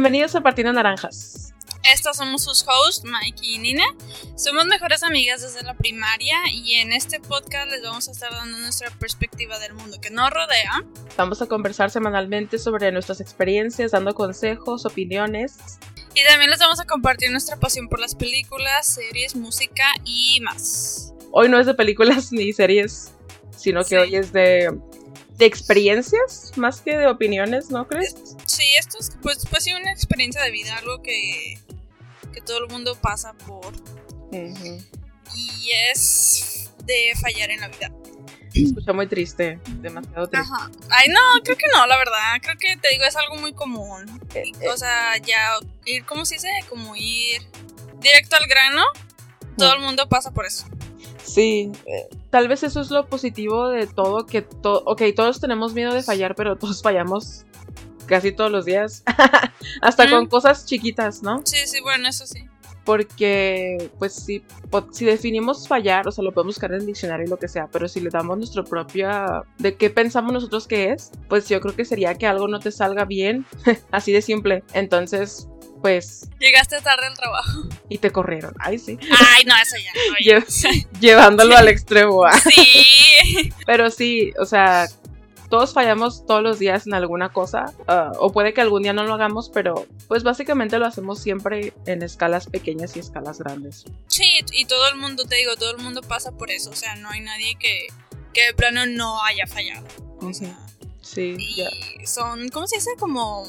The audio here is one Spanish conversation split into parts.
Bienvenidos a Partiendo Naranjas. Estas somos sus hosts, Mikey y Nina. Somos mejores amigas desde la primaria y en este podcast les vamos a estar dando nuestra perspectiva del mundo que nos rodea. Vamos a conversar semanalmente sobre nuestras experiencias, dando consejos, opiniones. Y también les vamos a compartir nuestra pasión por las películas, series, música y más. Hoy no es de películas ni series, sino que Sí. hoy es de, de experiencias más que de opiniones, ¿no crees? Sí, esto es pues, pues sí una experiencia de vida, algo que, que todo el mundo pasa por y es de fallar en la vida. Escucha muy triste, demasiado triste. Ajá. Ay, no, creo que no, la verdad. Creo que te digo, es algo muy común. Eh, Y, eh, o sea, ya ir, ¿cómo se dice? Como ir directo al grano. Todo el mundo pasa por eso. Sí, eh, tal vez eso es lo positivo de todo, que to ok, todos tenemos miedo de fallar, pero todos fallamos casi todos los días, hasta Mm. con cosas chiquitas, ¿no? Sí, sí, bueno, eso sí. Porque, pues si, si definimos fallar, o sea, lo podemos buscar en el diccionario y lo que sea, pero si le damos nuestro propia, de qué pensamos nosotros que es, pues yo creo que sería que algo no te salga bien, así de simple. Entonces, pues, Llegaste tarde al trabajo. y te corrieron, ay sí, Ay, no, eso ya. llevándolo al extremo. ah. Sí. Pero sí, o sea, todos fallamos todos los días en alguna cosa, ah, o puede que algún día no lo hagamos, pero pues básicamente lo hacemos siempre en escalas pequeñas y escalas grandes. Sí, y todo el mundo, te digo, todo el mundo pasa por eso. O sea, no hay nadie que, que de plano no haya fallado. O sea, Sí, y son, ¿cómo se dice? Como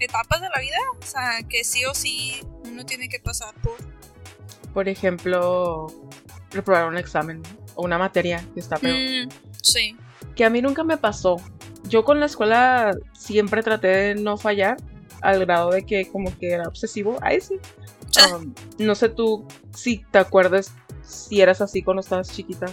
etapas de la vida. O sea, que sí o sí uno tiene que pasar por. Por ejemplo, reprobar un examen o una materia que está peor. Mm, sí. Que a mí nunca me pasó. Yo con la escuela siempre traté de no fallar, al grado de que como que era obsesivo. Ay, sí. Sí. Um, no sé tú si te acuerdas si eras así cuando estabas chiquita.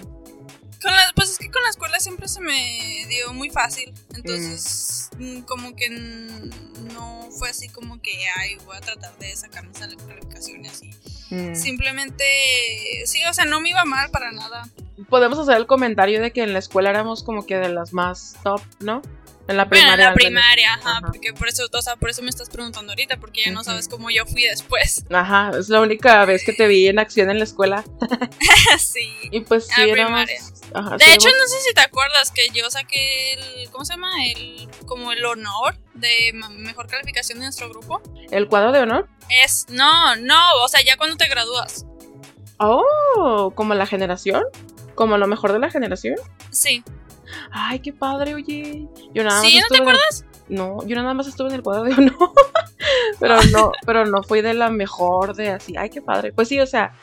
Con la- pues es que con la escuela siempre se me dio muy fácil. Entonces, mm, como que no fue así como que, ay, voy a tratar de sacar mis calificaciones así. Mm. Simplemente, sí, o sea, no me iba mal para nada. Podemos hacer el comentario de que en la escuela éramos como que de las más top, ¿no? En la Bueno, primaria. en la primaria, ajá, Ajá. porque por eso, o sea, por eso me estás preguntando ahorita, porque ya no sabes cómo yo fui después. Ajá, es la única vez que te vi en acción en la escuela. sí. Y pues sí, éramos. Ajá, De sí hecho, éramos- no sé si te acuerdas que yo saqué el, ¿cómo se llama? El, como el honor de mejor calificación de nuestro grupo. ¿El cuadro de honor? Es, no, no, o sea, ya cuando te gradúas. Oh, como la generación. Como lo mejor de la generación. Sí. Ay, qué padre, oye. Yo nada más ¿Sí? ¿No te el- acuerdas? No, yo nada más estuve en el cuadro de honor. pero no, pero no fui de la mejor de así. Ay, qué padre. Pues sí, o sea,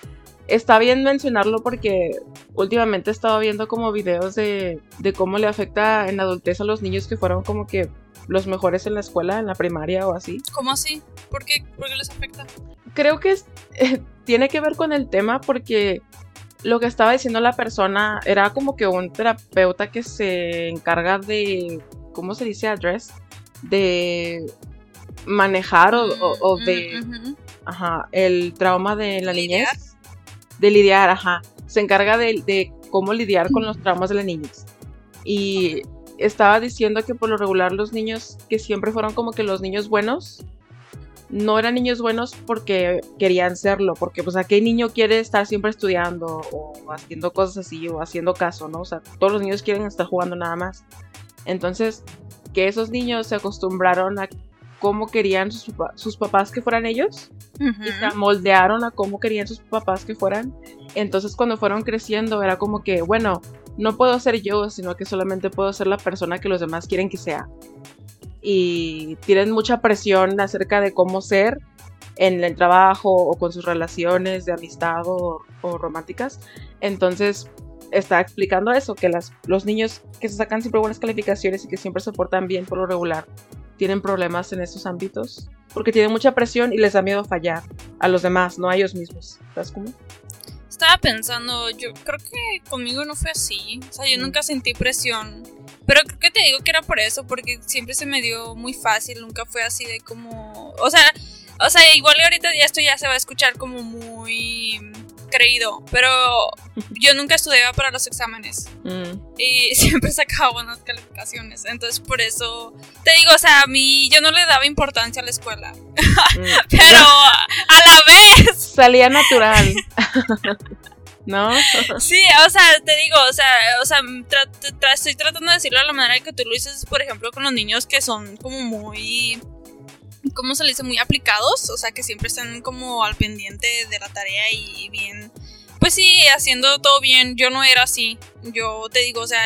está bien mencionarlo porque últimamente he estado viendo como videos de, de cómo le afecta en la adultez a los niños que fueron como que los mejores en la escuela, en la primaria o así. ¿Cómo así? ¿Por qué? ¿Por qué les afecta? Creo que es- tiene que ver con el tema porque lo que estaba diciendo la persona era como que un terapeuta que se encarga de, ¿cómo se dice? Address, de manejar o, o- o Mm, de, ujú. ajá, el trauma de la Lidiar. niñez. De lidiar, ajá. Se encarga de, de cómo lidiar con los traumas de la niñez. Y estaba diciendo que por lo regular los niños que siempre fueron como que los niños buenos, no eran niños buenos porque querían serlo, porque pues a qué niño quiere estar siempre estudiando o haciendo cosas así o haciendo caso, ¿no? O sea, todos los niños quieren estar jugando nada más. Entonces, que esos niños se acostumbraron a cómo querían sus, papá- sus papás que fueran ellos y se moldearon a cómo querían sus papás que fueran. Entonces cuando fueron creciendo era como que, bueno, no puedo ser yo, sino que solamente puedo ser la persona que los demás quieren que sea. Y tienen mucha presión acerca de cómo ser en el trabajo o con sus relaciones de amistad o, románticas. Entonces está explicando eso, que las, los niños que se sacan siempre buenas calificaciones y que siempre se portan bien por lo regular, tienen problemas en esos ámbitos porque tienen mucha presión y les da miedo fallar a los demás, no a ellos mismos. ¿Sabes cómo? Estaba pensando, yo creo que conmigo no fue así. O sea, yo nunca sentí presión. Pero creo que te digo que era por eso, porque siempre se me dio muy fácil, nunca fue así de como. O sea, o sea, igual ahorita ya esto ya se va a escuchar como muy creído, pero yo nunca estudiaba para los exámenes Mm. y siempre sacaba buenas calificaciones. Entonces, por eso te digo, o sea, a mí yo no le daba importancia a la escuela, Mm. pero a la vez, Salía natural. ¿No? sí, o sea, te digo, o sea, o sea, estoy tratando de decirlo de la manera que tú lo dices, por ejemplo, con los niños que son como muy ¿cómo se le dice? Muy aplicados, o sea, que siempre están como al pendiente de la tarea y bien, pues sí, haciendo todo bien. Yo no era así. Yo te digo, o sea,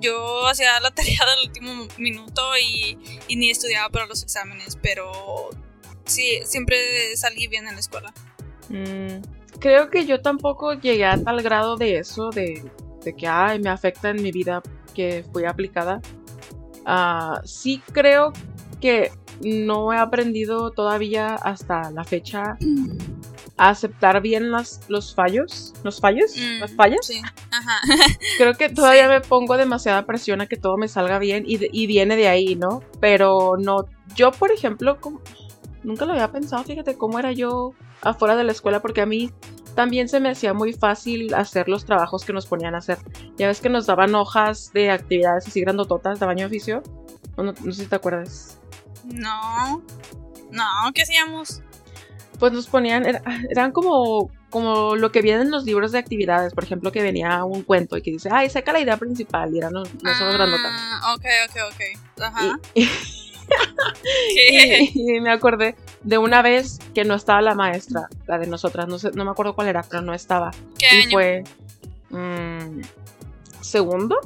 yo hacía la tarea del último minuto y, y ni estudiaba para los exámenes, pero sí, siempre salí bien en la escuela. Mm, creo que yo tampoco llegué a tal grado de eso, de, de que ay, me afecta en mi vida que fui aplicada. Ah, sí creo que no he aprendido todavía hasta la fecha a aceptar bien las, los fallos. ¿Los fallos? Mm, ¿Las fallas? Sí, ajá. Creo que todavía me pongo demasiada presión a que todo me salga bien y, y viene de ahí, ¿no? Pero no, yo por ejemplo, como- nunca lo había pensado, fíjate cómo era yo afuera de la escuela, porque a mí también se me hacía muy fácil hacer los trabajos que nos ponían a hacer. Ya ves que nos daban hojas de actividades así grandototas de baño de oficio. No, no- no sé si te acuerdas. No, no, ¿qué hacíamos? Pues nos ponían, era- eran como, como lo que viene en los libros de actividades, por ejemplo, que venía un cuento y que dice, ay, saca la idea principal, y eran unas hojas grandotas. Ah, ok, ok, ok. Ajá. Y- ¿Qué? Y, y me acordé de una vez que no estaba la maestra, la de nosotras, no sé, no me acuerdo cuál era, pero no estaba. ¿Qué Y año? fue mm, segundo.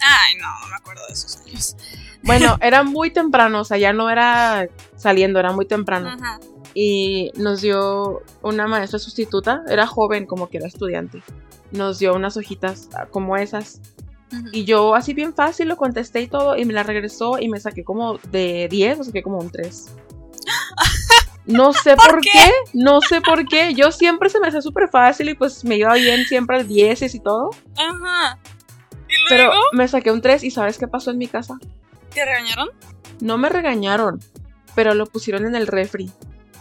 Ay, no, no me acuerdo de esos años. Bueno, era muy temprano, o sea, ya no era saliendo, era muy temprano. Ajá. Y nos dio una maestra sustituta, era joven, como que era estudiante. Nos dio unas hojitas como esas. Y yo así bien fácil lo contesté y todo, y me la regresó y me saqué como de 10, o saqué como un 3. No sé ¿Por por, qué? qué? no sé por qué. Yo siempre se me hacía súper fácil y pues me iba bien siempre al 10 y todo. Ajá. ¿Y Pero me saqué un 3 y ¿sabes qué pasó en mi casa? ¿Te regañaron? No me regañaron, pero lo pusieron en el refri.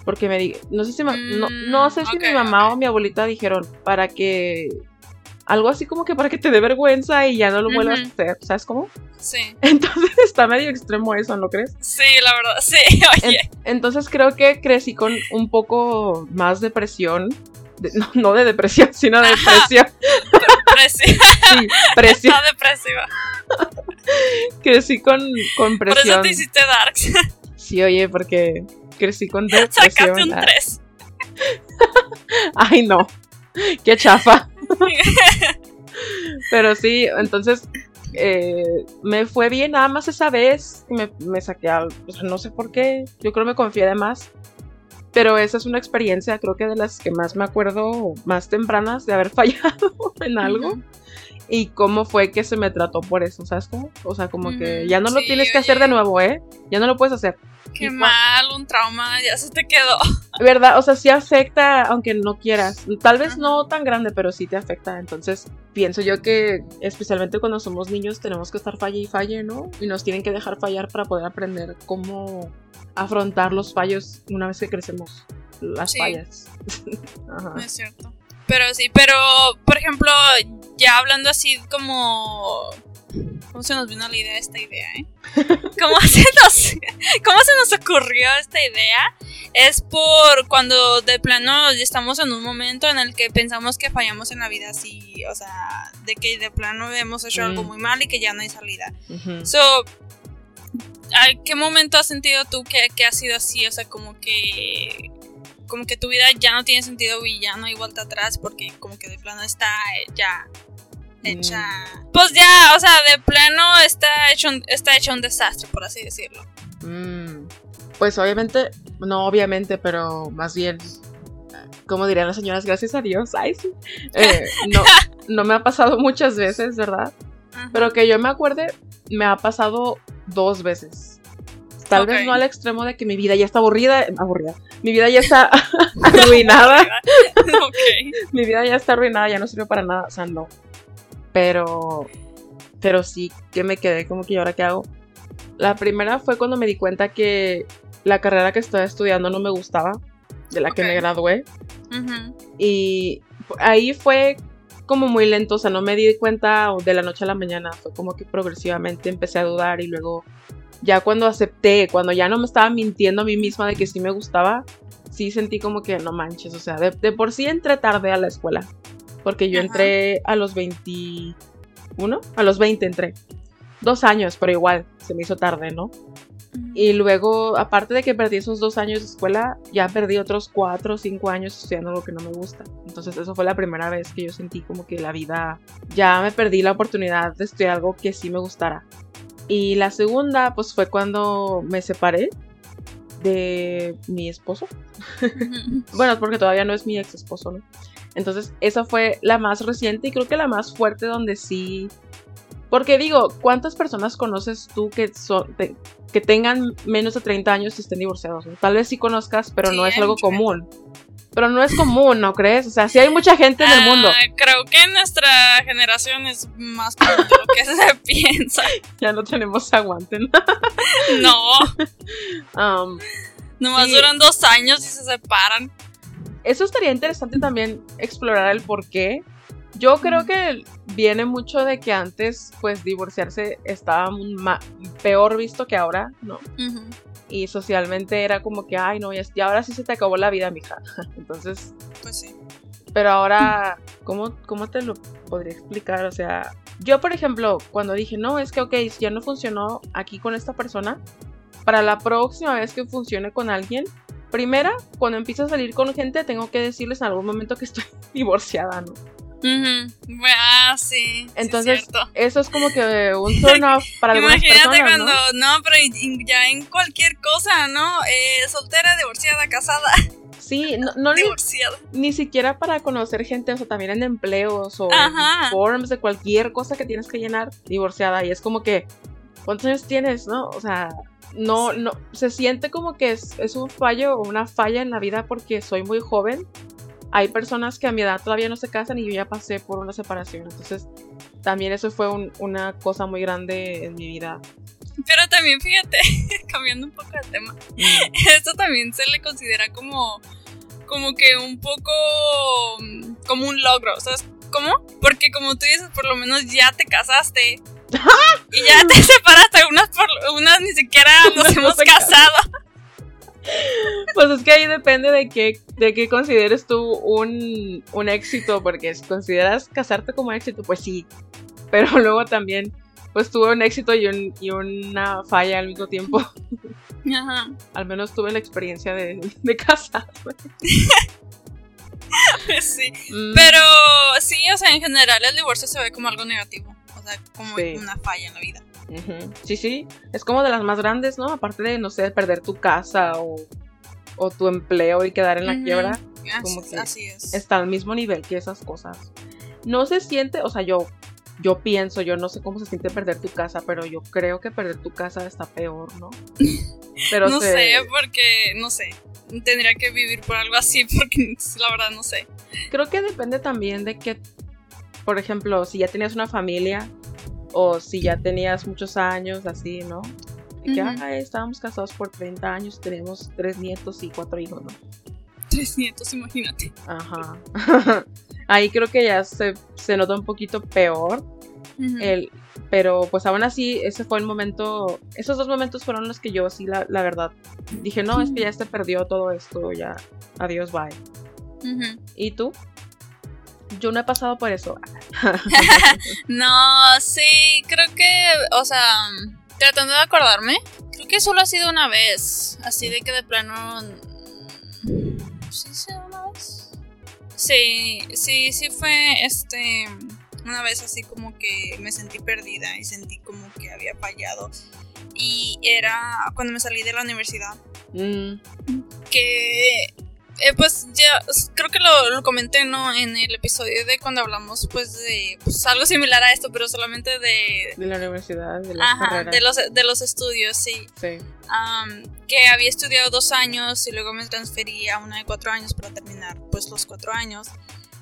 Porque me di no sé si, ma- no, Mm, no sé si mi mamá o mi abuelita dijeron para que algo así como que para que te dé vergüenza y ya no lo vuelvas a hacer, ¿sabes cómo? Sí. Entonces está medio extremo eso, ¿no crees? Sí, la verdad, sí. Oye. Entonces creo que crecí con un poco más depresión. De- no, no de depresión, sino de depresión. Presi- Sí, presión. Está depresiva. Crecí con, con Por eso presión. te hiciste darks. Sí, oye, porque crecí con depresión. Sacaste un Ah, 3. Ay, no. Qué chafa. Pero sí, entonces eh, me fue bien nada más esa vez. Me, me saqué al. O sea, no sé por qué. Yo creo que me confié de más. Pero esa es una experiencia, creo que de las que más me acuerdo, más tempranas, de haber fallado en algo. Y cómo fue que se me trató por eso, ¿sabes cómo? O sea, como que ya no lo sí, tienes que hacer de nuevo, ¿eh? Ya no lo puedes hacer. Qué mal, un trauma, ya se te quedó. ¿Verdad? O sea, sí afecta, aunque no quieras. Tal vez no tan grande, pero sí te afecta. Entonces, pienso yo que, especialmente cuando somos niños, tenemos que estar falle y falle, ¿no? Y nos tienen que dejar fallar para poder aprender cómo afrontar los fallos una vez que crecemos. Las Sí. fallas. Ajá. No es cierto. Pero sí, pero por ejemplo, ya hablando así como. ¿Cómo se nos vino la idea esta idea, eh? ¿Cómo se nos, cómo se nos ocurrió esta idea? Es por cuando de plano ya estamos en un momento en el que pensamos que fallamos en la vida así, o sea, de que de plano hemos hecho algo Mm. muy mal y que ya no hay salida. Ujú. So, ¿a qué momento has sentido tú que, que ha sido así? O sea, como que como que tu vida ya no tiene sentido y ya no hay vuelta atrás porque como que de plano está eh, ya hecha. Pues ya, o sea, de plano está hecho un, está hecho un desastre, por así decirlo. Mm, Pues obviamente, no obviamente, pero más bien, como dirían las señoras, gracias a Dios, ay sí. Eh, no, no me ha pasado muchas veces, ¿verdad? Ajá. Pero que yo me acuerde, me ha pasado dos veces. Tal vez no al extremo de que mi vida ya está aburrida, aburrida. Mi vida ya está arruinada. ok. mi vida ya está arruinada, ya no sirve para nada. O sea, no. Pero, pero sí que me quedé como que ¿y ahora qué hago. La primera fue cuando me di cuenta que la carrera que estaba estudiando no me gustaba, de la que me gradué. Y ahí fue como muy lento, o sea, no me di cuenta de la noche a la mañana, fue como que progresivamente empecé a dudar y luego ya cuando acepté, cuando ya no me estaba mintiendo a mí misma de que sí me gustaba, sí sentí como que no manches, o sea, de, por sí entré tarde a la escuela, porque yo entré a los 21, a los 20 entré, dos años, pero igual se me hizo tarde, ¿no? Y luego, aparte de que perdí esos dos años de escuela, ya perdí otros cuatro o cinco años estudiando lo que no me gusta. Entonces, eso fue la primera vez que yo sentí como que la vida, ya me perdí la oportunidad de estudiar algo que sí me gustara. Y la segunda, pues fue cuando me separé de mi esposo. bueno, porque todavía no es mi ex esposo, ¿no? Entonces, esa fue la más reciente y creo que la más fuerte donde sí porque digo, ¿cuántas personas conoces tú que, son, que tengan menos de 30 años y estén divorciados? Tal vez sí conozcas, pero no es algo común. Pero no es común, ¿no crees? O sea, sí hay mucha gente en el mundo. Ah, creo que en nuestra generación es más común de lo que se piensa. Ya no tenemos aguante, ¿no? Um, Nomás duran dos años y se separan. Eso estaría interesante también explorar el por qué yo creo que viene mucho de que antes, pues, divorciarse estaba peor visto que ahora, ¿no? Y socialmente era como que, ay, no, y ahora sí se te acabó la vida, mija. Entonces. Pues sí. Pero ahora, ¿cómo, ¿cómo te lo podría explicar? O sea, yo, por ejemplo, cuando dije, no, es que, ok, si ya no funcionó aquí con esta persona, para la próxima vez que funcione con alguien, primera, cuando empiezo a salir con gente, tengo que decirles en algún momento que estoy divorciada, ¿no? Ah, sí. Entonces, eso es como que un turn off para algunas Imagínate cuando, ¿no? pero ya en cualquier cosa, ¿no? Eh, soltera, divorciada, casada. Sí, no, no divorciada. Ni, siquiera para conocer gente, o sea, también en empleos o en forums de cualquier cosa que tienes que llenar, divorciada. Y es como que, ¿cuántos años tienes, no? O sea, no, no, se siente como que es, es un fallo o una falla en la vida porque soy muy joven hay personas que a mi edad todavía no se casan y yo ya pasé por una separación. Entonces, también eso fue una cosa muy grande en mi vida. Pero también fíjate, cambiando un poco de tema, mm. esto también se le considera como, como que un poco como un logro, ¿sabes cómo? Porque como tú dices, por lo menos ya te casaste y ya te separaste, unas, por, unas ni siquiera nos hemos casado. Pues es que ahí depende de qué, de qué consideres tú un, éxito, porque si consideras casarte como éxito, pues sí. Pero luego también, pues tuve un éxito y, una falla al mismo tiempo. Ajá. Al menos tuve la experiencia de, de casarme. sí. Mm. Pero sí, o sea, en general el divorcio se ve como algo negativo. O sea, como una falla en la vida. Sí, sí, es como de las más grandes, ¿no? Aparte de, no sé, perder tu casa o, tu empleo y quedar en la quiebra. Como que así es. Está al mismo nivel que esas cosas. No se siente, o sea, yo, yo pienso, yo no sé cómo se siente perder tu casa, pero yo creo que perder tu casa está peor, ¿no? Pero no sé, porque, no sé, tendría que vivir por algo así, porque la verdad no sé. Creo que depende también de que, por ejemplo, si ya tenías una familia o si ya tenías muchos años, así, ¿no? Que, estábamos casados por 30 años, tenemos tres nietos y cuatro hijos, ¿no? Tres nietos, imagínate. Ajá. Ahí creo que ya se, nota un poquito peor. el, pero pues aún así, ese fue el momento, esos dos momentos fueron los que yo sí, la, la verdad, dije, no, es que ya se perdió todo esto, ya, adiós, bye. ¿Y tú? Yo no he pasado por eso. no, sí, creo que, o sea, tratando de acordarme, creo que solo ha sido una vez, así de que de plano... ¿Sí, sí, una vez? Sí, sí, sí fue, este, una vez así como que me sentí perdida y sentí como que había fallado. Y era cuando me salí de la universidad. Mm. Que eh, pues ya creo que lo, comenté no en el episodio de cuando hablamos pues de pues, algo similar a esto pero solamente de de la universidad de, de los de los estudios sí, sí. que había estudiado dos años y luego me transferí a una de cuatro años para terminar pues los cuatro años.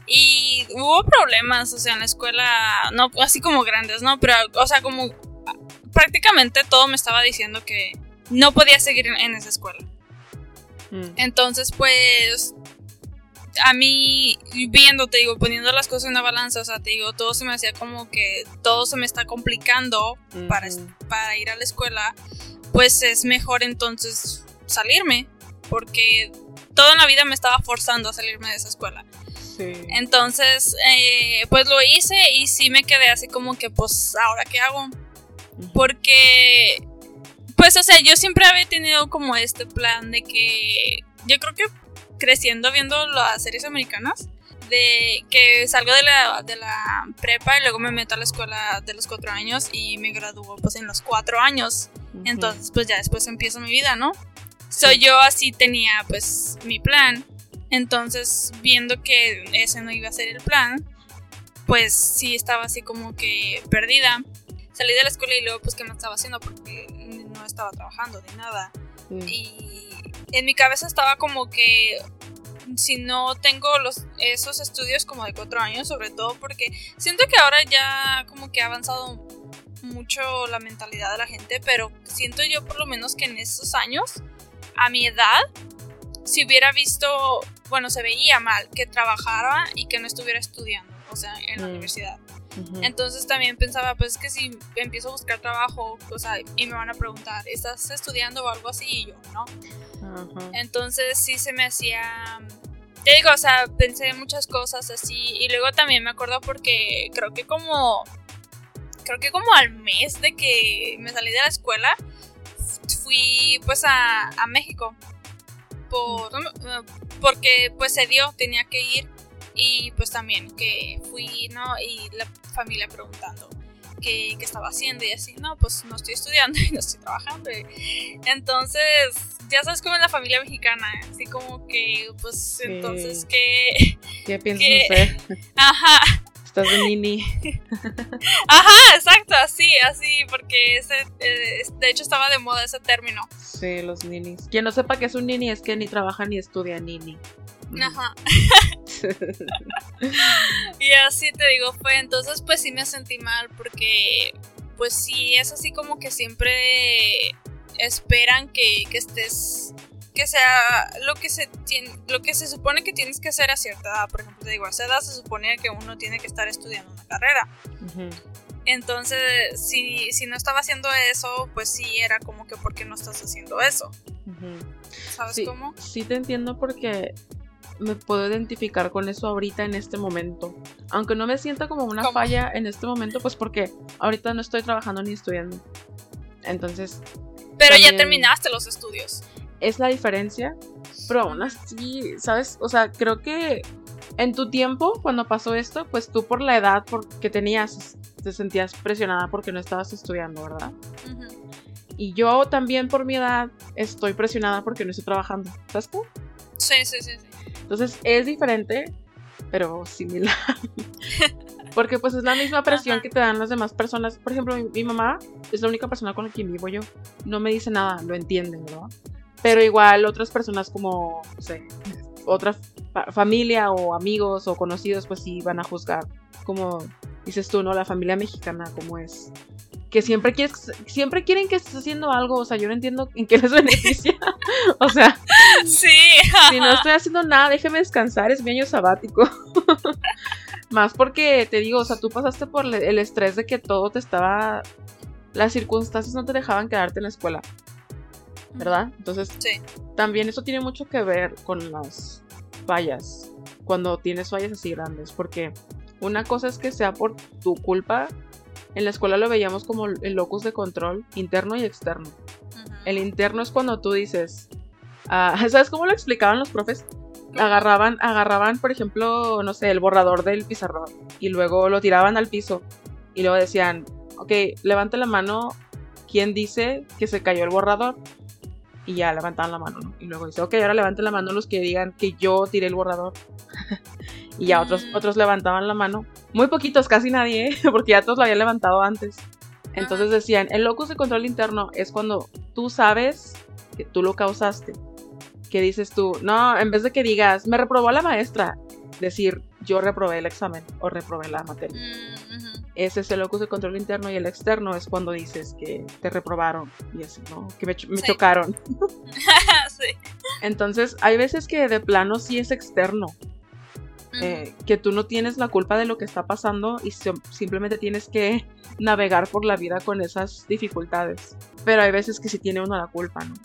Y hubo problemas o sea en la escuela no así como grandes no pero o sea como prácticamente todo me estaba diciendo que no podía seguir en esa escuela Mm. Entonces, pues, a mí, viendo, te digo, poniendo las cosas en una balanza, o sea, te digo, todo se me hacía como que todo se me está complicando para, para ir a la escuela, pues es mejor entonces salirme, porque toda la vida me estaba forzando a salirme de esa escuela. Sí. Entonces, eh, pues lo hice y sí me quedé así como que, pues, ¿ahora qué hago? Porque, pues, o sea, yo siempre había tenido como este plan de que yo creo que creciendo viendo las series americanas, de que salgo de la, de la prepa y luego me meto a la escuela de los cuatro años y me gradúo pues en los cuatro años. Entonces pues ya después empiezo mi vida, ¿no? Soy yo así tenía pues mi plan. Entonces viendo que ese no iba a ser el plan, pues sí estaba así como que perdida. Salí de la escuela y luego pues qué me estaba haciendo porque estaba trabajando ni nada. Y en mi cabeza estaba como que si no tengo los, esos estudios como de cuatro años, sobre todo porque siento que ahora ya como que ha avanzado mucho la mentalidad de la gente, pero siento yo por lo menos que en esos años, a mi edad, si hubiera visto, bueno, se veía mal que trabajara y que no estuviera estudiando, o sea, en la Entonces también pensaba, pues que si empiezo a buscar trabajo, o sea, y me van a preguntar, ¿estás estudiando o algo así? Y yo, ¿no? Entonces sí se me hacía... Te digo, o sea, pensé muchas cosas así y luego también me acuerdo porque creo que como... Creo que como al mes de que me salí de la escuela, fui pues a, a México. Por, porque pues se dio, tenía que ir y pues también que fui, ¿no? Y la familia preguntando qué, qué, estaba haciendo y así, no, pues no estoy estudiando y no estoy trabajando. Entonces, ya sabes cómo es la familia mexicana, así como que, pues entonces, ¿qué? ¿Qué piensas hacer? Ajá. Estás de nini. Ajá, exacto, así, así, porque ese, eh, de hecho estaba de moda ese término. Sí, los ninis. Quien no sepa qué es un nini es que ni trabaja ni estudia nini. Ajá. y así te digo, fue entonces pues sí me sentí mal porque pues sí es así como que siempre esperan que, estés que sea lo que se tiene, lo que se supone que tienes que hacer a cierta edad. Por ejemplo, te digo, a esa edad se supone que uno tiene que estar estudiando una carrera. Entonces, si, si, no estaba haciendo eso, pues sí era como que ¿por qué no estás haciendo eso? ¿Sabes cómo? Sí te entiendo porque me puedo identificar con eso ahorita en este momento. Aunque no me sienta como una falla en este momento, pues porque ahorita no estoy trabajando ni estudiando. Entonces... Pero ya terminaste los estudios. Es la diferencia. Pero aún así, ¿sabes? O sea, creo que en tu tiempo, cuando pasó esto, pues tú por la edad que tenías, te sentías presionada porque no estabas estudiando, ¿verdad? Y yo también por mi edad estoy presionada porque no estoy trabajando. ¿Sabes tú? Sí, sí, sí, sí. Entonces es diferente, pero similar. Porque pues es la misma presión que te dan las demás personas. Por ejemplo, mi, mamá es la única persona con la que vivo yo. No me dice nada, lo entienden, ¿verdad? Pero igual otras personas como, no sé, otra familia o amigos o conocidos, pues sí van a juzgar. Como dices tú, ¿no? La familia mexicana, como es que siempre quieres, siempre quieren que estés haciendo algo, o sea, yo no entiendo en qué les beneficia. o sea, sí. si no estoy haciendo nada, déjeme descansar, es mi año sabático. Más porque te digo, o sea, tú pasaste por el estrés de que todo te estaba las circunstancias no te dejaban quedarte en la escuela. ¿Verdad? Entonces, sí. también eso tiene mucho que ver con las fallas. Cuando tienes fallas así grandes. Porque una cosa es que sea por tu culpa en la escuela lo veíamos como el locus de control interno y externo. El interno es cuando tú dices, ah, ¿sabes cómo lo explicaban los profes? Agarraban, agarraban, por ejemplo, no sé, el borrador del pizarrón y luego lo tiraban al piso y luego decían, ok, levante la mano, ¿quién dice que se cayó el borrador? Y ya levantaban la mano, ¿no? Y luego dice, ok, ahora levanten la mano los que digan que yo tiré el borrador. y ya otros, mm. otros levantaban la mano. Muy poquitos, casi nadie, ¿eh? porque ya todos lo habían levantado antes. Entonces decían, el locus de control interno es cuando tú sabes que tú lo causaste. Que dices tú, no, en vez de que digas, me reprobó la maestra, decir, yo reprobé el examen o reprobé la materia. Mm, es el locus de control interno y el externo es cuando dices que te reprobaron y así, ¿no? Que me, chocaron. sí. Entonces, hay veces que de plano sí es externo eh, que tú no tienes la culpa de lo que está pasando y simplemente tienes que navegar por la vida con esas dificultades. Pero hay veces que sí tiene uno la culpa, ¿no?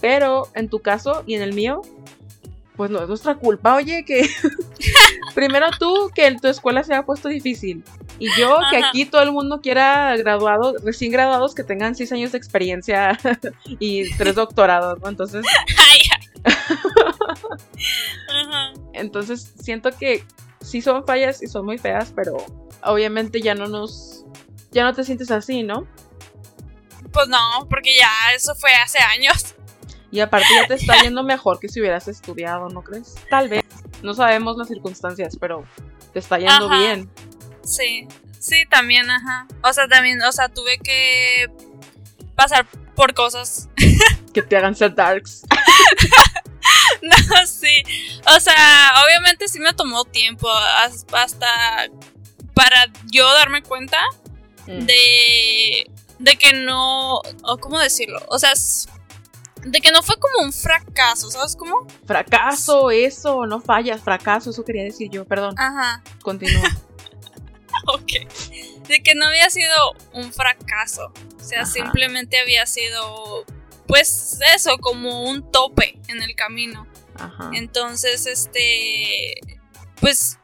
Pero en tu caso y en el mío, pues no es nuestra culpa, oye, que primero tú que en tu escuela se ha puesto difícil y yo que aquí todo el mundo quiera graduados, recién graduados que tengan seis años de experiencia y tres doctorados, ¿no? Entonces... Entonces siento que sí son fallas y son muy feas, pero obviamente ya no nos... Ya no te sientes así, ¿no? Pues no, porque ya eso fue hace años. Y aparte ya te está yendo mejor que si hubieras estudiado, ¿no crees? Tal vez. No sabemos las circunstancias, pero te está yendo bien. Sí, sí, también, ajá. O sea, también, o sea, tuve que pasar por cosas. que te hagan ser darks. no, sí. O sea, obviamente sí me tomó tiempo hasta para yo darme cuenta mm. de, de que no, o cómo decirlo, o sea, de que no fue como un fracaso, ¿sabes cómo? Fracaso, eso, no fallas, fracaso, eso quería decir yo, perdón. Ajá. Continúa. ok. De que no había sido un fracaso. O sea, simplemente había sido, pues eso, como un tope en el camino. Ajá. Entonces, este, pues,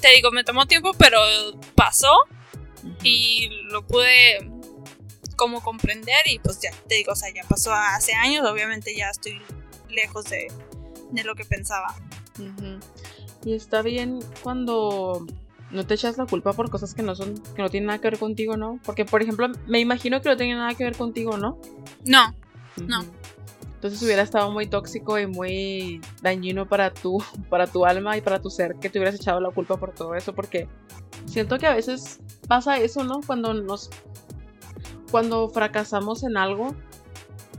te digo, me tomó tiempo, pero pasó y lo pude como comprender y pues ya te digo, o sea, ya pasó hace años, obviamente ya estoy lejos de, de lo que pensaba. Y está bien cuando no te echas la culpa por cosas que no son, que no tienen nada que ver contigo, ¿no? Porque, por ejemplo, me imagino que no tenía nada que ver contigo, ¿no? No, no. Entonces hubiera estado muy tóxico y muy dañino para tu, para tu alma y para tu ser que te hubieras echado la culpa por todo eso, porque siento que a veces pasa eso, ¿no? Cuando nos, cuando fracasamos en algo,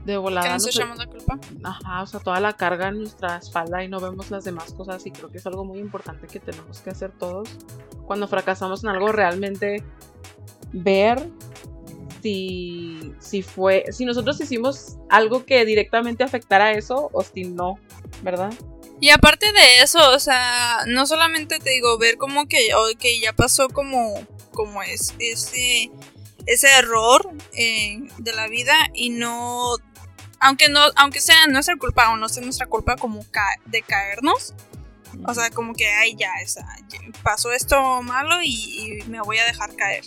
de volada. ¿Que nos echamos la culpa? Ajá, o sea, toda la carga en nuestra espalda y no vemos las demás cosas y creo que es algo muy importante que tenemos que hacer todos cuando fracasamos en algo realmente ver si, si fue, si nosotros hicimos algo que directamente afectara a eso o si no, ¿verdad? Y aparte de eso, o sea, no solamente te digo, ver como que, que ya pasó como, como es, ese, ese error eh, de la vida y no, aunque no, aunque sea nuestra culpa o no sea nuestra culpa como de caernos, o sea, como que, ay, ya, esa, pasó esto malo y, me voy a dejar caer.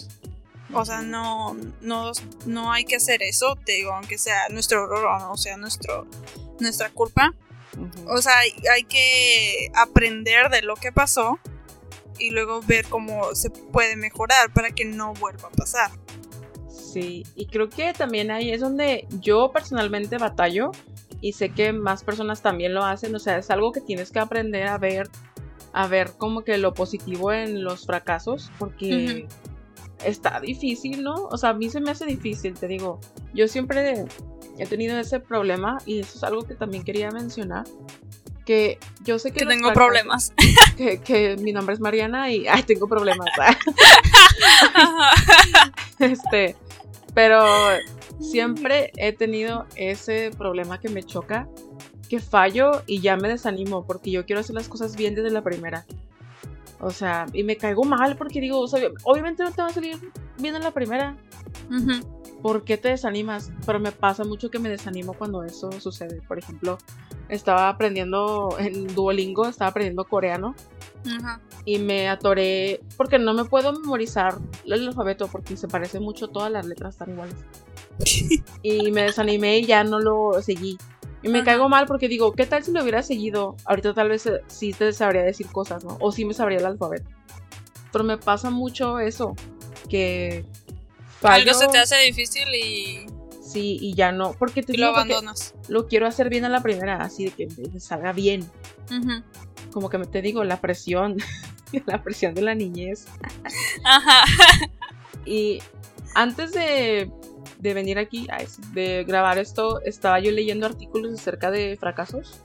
O sea, no, no, no hay que hacer eso, te digo, aunque sea nuestro error o no sea nuestro, nuestra culpa. O sea, hay, hay, que aprender de lo que pasó y luego ver cómo se puede mejorar para que no vuelva a pasar. Sí, y creo que también ahí es donde yo personalmente batallo y sé que más personas también lo hacen, o sea, es algo que tienes que aprender a ver, a ver como que lo positivo en los fracasos, porque está difícil, ¿no? O sea, a mí se me hace difícil, te digo, yo siempre he tenido ese problema y eso es algo que también quería mencionar, que yo sé que... Que tengo problemas. Que, que, mi nombre es Mariana y, ay, tengo problemas. este, pero siempre he tenido ese problema que me choca, que fallo y ya me desanimo porque yo quiero hacer las cosas bien desde la primera. O sea, y me caigo mal porque digo, obviamente no te va a salir bien en la primera. ¿Por qué te desanimas? Pero me pasa mucho que me desanimo cuando eso sucede. Por ejemplo, estaba aprendiendo en Duolingo, estaba aprendiendo coreano. Y me atoré porque no me puedo memorizar el alfabeto porque se parece mucho, todas las letras están iguales. y me desanimé y ya no lo seguí. Y me caigo mal porque digo, ¿qué tal si lo hubiera seguido? Ahorita tal vez eh, sí te sabría decir cosas, ¿no? O sí me sabría el alfabeto. Pero me pasa mucho eso, que... Algo se te hace difícil y... Sí, y ya no, porque te lo abandonas. Lo quiero hacer bien a la primera, así de que me salga bien. Como que te digo, la presión, la presión de la niñez. Ajá. Y antes de de venir aquí, de grabar esto, estaba yo leyendo artículos acerca de fracasos,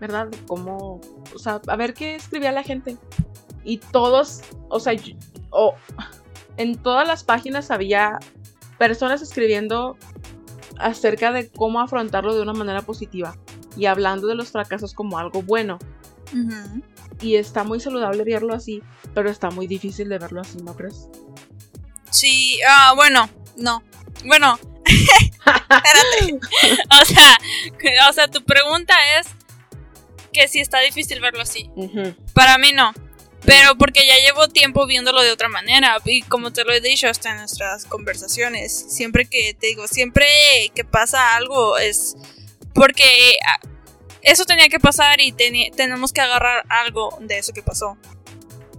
¿verdad? De cómo, o sea, a ver qué escribía la gente. Y todos, o sea, o, en todas las páginas había personas escribiendo acerca de cómo afrontarlo de una manera positiva y hablando de los fracasos como algo bueno. Y está muy saludable verlo así, pero está muy difícil de verlo así, ¿no crees? Sí, ah, bueno, no. Bueno, espérate. o sea, o sea, tu pregunta es que si está difícil verlo así. Para mí no. Pero porque ya llevo tiempo viéndolo de otra manera. Y como te lo he dicho hasta en nuestras conversaciones, siempre que te digo, siempre que pasa algo es porque ah, eso tenía que pasar y tenemos que agarrar algo de eso que pasó.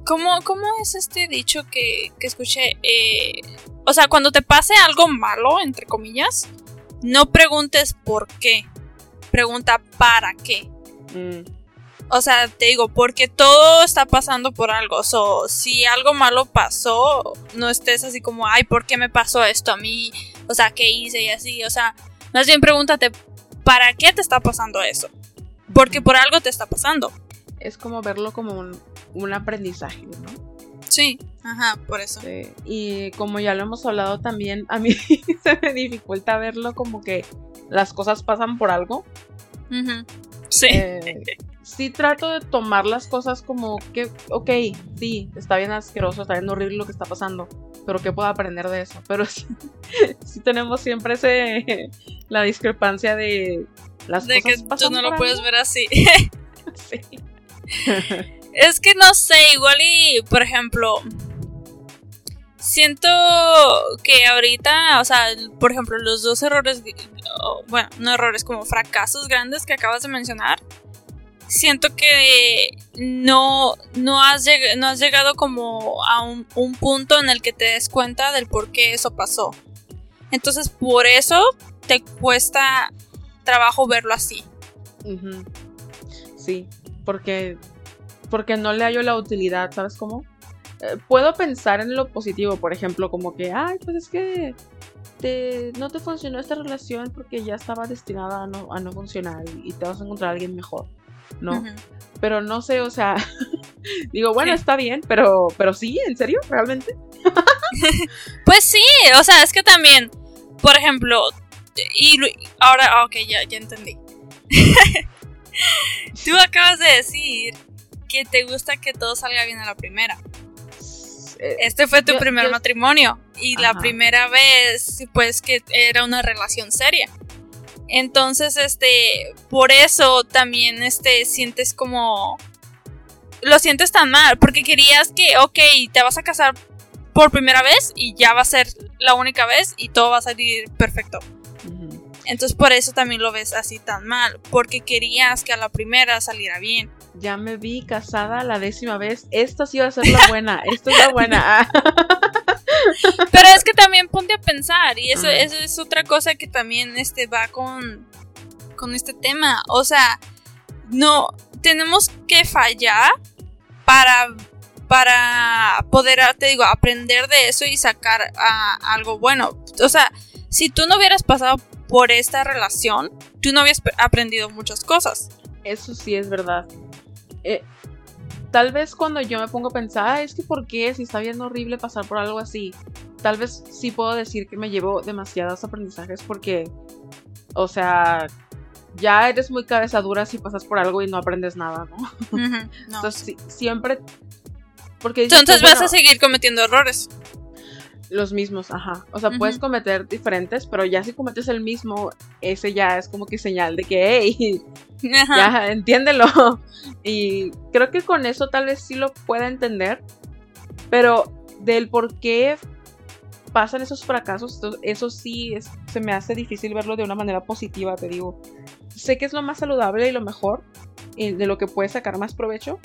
¿Cómo, cómo es este dicho que, que escuché? Eh, o sea, cuando te pase algo malo, entre comillas, no preguntes por qué. Pregunta para qué. Mm. O sea, te digo, porque todo está pasando por algo. So, si algo malo pasó, no estés así como, ay, ¿por qué me pasó esto a mí? O sea, ¿qué hice? Y así. O sea, más bien pregúntate, ¿para qué te está pasando eso? Porque por algo te está pasando. Es como verlo como un, aprendizaje, ¿no? Sí, ajá, por eso. Y como ya lo hemos hablado también, a mí se me dificulta verlo como que las cosas pasan por algo. Sí. Eh, sí trato de tomar las cosas como que, ok, sí, está bien asqueroso, está bien horrible lo que está pasando, pero ¿qué puedo aprender de eso? Pero sí, tenemos siempre ese, la discrepancia de las de que tú no lo puedes ver así. sí. es que no sé, igual y, por ejemplo, siento que ahorita, o sea, por ejemplo, los dos errores, bueno, no errores, como fracasos grandes que acabas de mencionar, siento que no, no, has, no has llegado como a un, punto en el que te des cuenta del por qué eso pasó. Entonces, por eso te cuesta trabajo verlo así. Sí, porque, porque no le hallo la utilidad, ¿sabes cómo? Eh, puedo pensar en lo positivo, por ejemplo, como que, ay, pues es que te, no te funcionó esta relación porque ya estaba destinada a no, a no funcionar y, te vas a encontrar a alguien mejor. ¿No? Pero no sé, o sea, digo, bueno, está bien, pero, pero sí, ¿en serio? ¿Realmente? pues sí, o sea, es que también, por ejemplo, y ahora, ah, ok, ya, ya entendí. Tú acabas de decir que te gusta que todo salga bien a la primera. Eh, este fue tu primer matrimonio y la primera vez, pues, que era una relación seria. Entonces, este, por eso también, este, sientes como... Lo sientes tan mal, porque querías que, ok, te vas a casar por primera vez y ya va a ser la única vez y todo va a salir perfecto. Entonces por eso también lo ves así tan mal, porque querías que a la primera saliera bien. Ya me vi casada la décima vez, esta sí va a ser la buena, esta es la buena. Pero es que también ponte a pensar, y eso, eso es otra cosa que también este, va con, con este tema. O sea, no, tenemos que fallar para, para poder, te digo, aprender de eso y sacar algo bueno. O sea, si tú no hubieras pasado por esta relación, tú no habías aprendido muchas cosas. Eso sí es verdad. Eh, tal vez cuando yo me pongo a pensar, es que por qué, si está bien horrible pasar por algo así, tal vez sí puedo decir que me llevo demasiados aprendizajes porque, o sea, ya eres muy cabeza dura si pasas por algo y no aprendes nada, ¿no? Entonces, siempre... Porque Entonces vas a seguir cometiendo errores. Los mismos, ajá. O sea, puedes cometer diferentes, pero ya si cometes el mismo, ese ya es como que señal de que, hey, ya entiéndelo. Y creo que con eso tal vez sí lo pueda entender, pero del por qué pasan esos fracasos, eso sí es, se me hace difícil verlo de una manera positiva, te digo. Sé que es lo más saludable y lo mejor, y de lo que puedes sacar más provecho,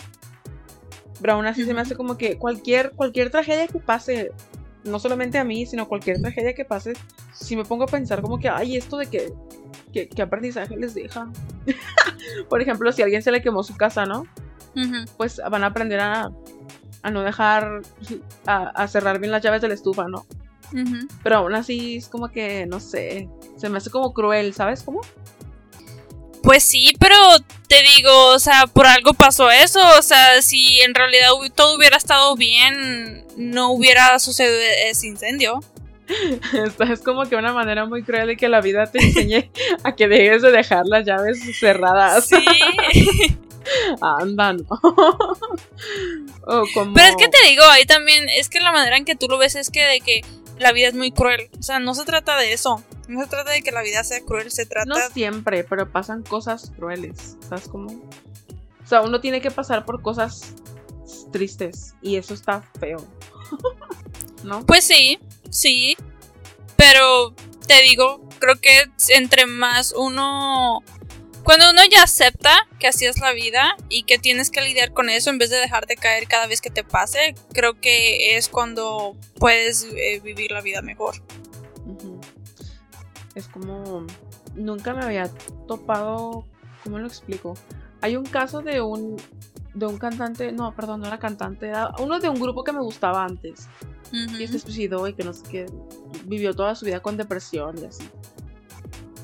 pero aún así se me hace como que cualquier, cualquier tragedia que pase, no solamente a mí, sino cualquier tragedia que pase, si me pongo a pensar como que, ay, esto de que, ¿qué aprendizaje les deja? Por ejemplo, si a alguien se le quemó su casa, ¿no? Pues van a aprender a, a no dejar, a, cerrar bien las llaves de la estufa, ¿no? Pero aún así es como que, no sé, se me hace como cruel, ¿sabes cómo? Pues sí, pero te digo, o sea, por algo pasó eso, o sea, si en realidad todo hubiera estado bien, no hubiera sucedido ese incendio. es como que una manera muy cruel de que la vida te enseñe a que dejes de dejar las llaves cerradas. Sí. Anda, no. Pero es que te digo, ahí también, es que la manera en que tú lo ves es que de que la vida es muy cruel. O sea, no se trata de eso. No se trata de que la vida sea cruel, se trata... No siempre, pero pasan cosas crueles. ¿Sabes cómo? O sea, uno tiene que pasar por cosas tristes y eso está feo. ¿No? Pues sí, sí. Pero te digo, creo que entre más uno cuando uno ya acepta que así es la vida y que tienes que lidiar con eso en vez de dejar de caer cada vez que te pase, creo que es cuando puedes eh, vivir la vida mejor. Es como nunca me había topado, ¿cómo lo explico? Hay un caso de un de un cantante, no, perdón, no era cantante, era uno de un grupo que me gustaba antes. Y se suicidó y que no sé qué, vivió toda su vida con depresión y así.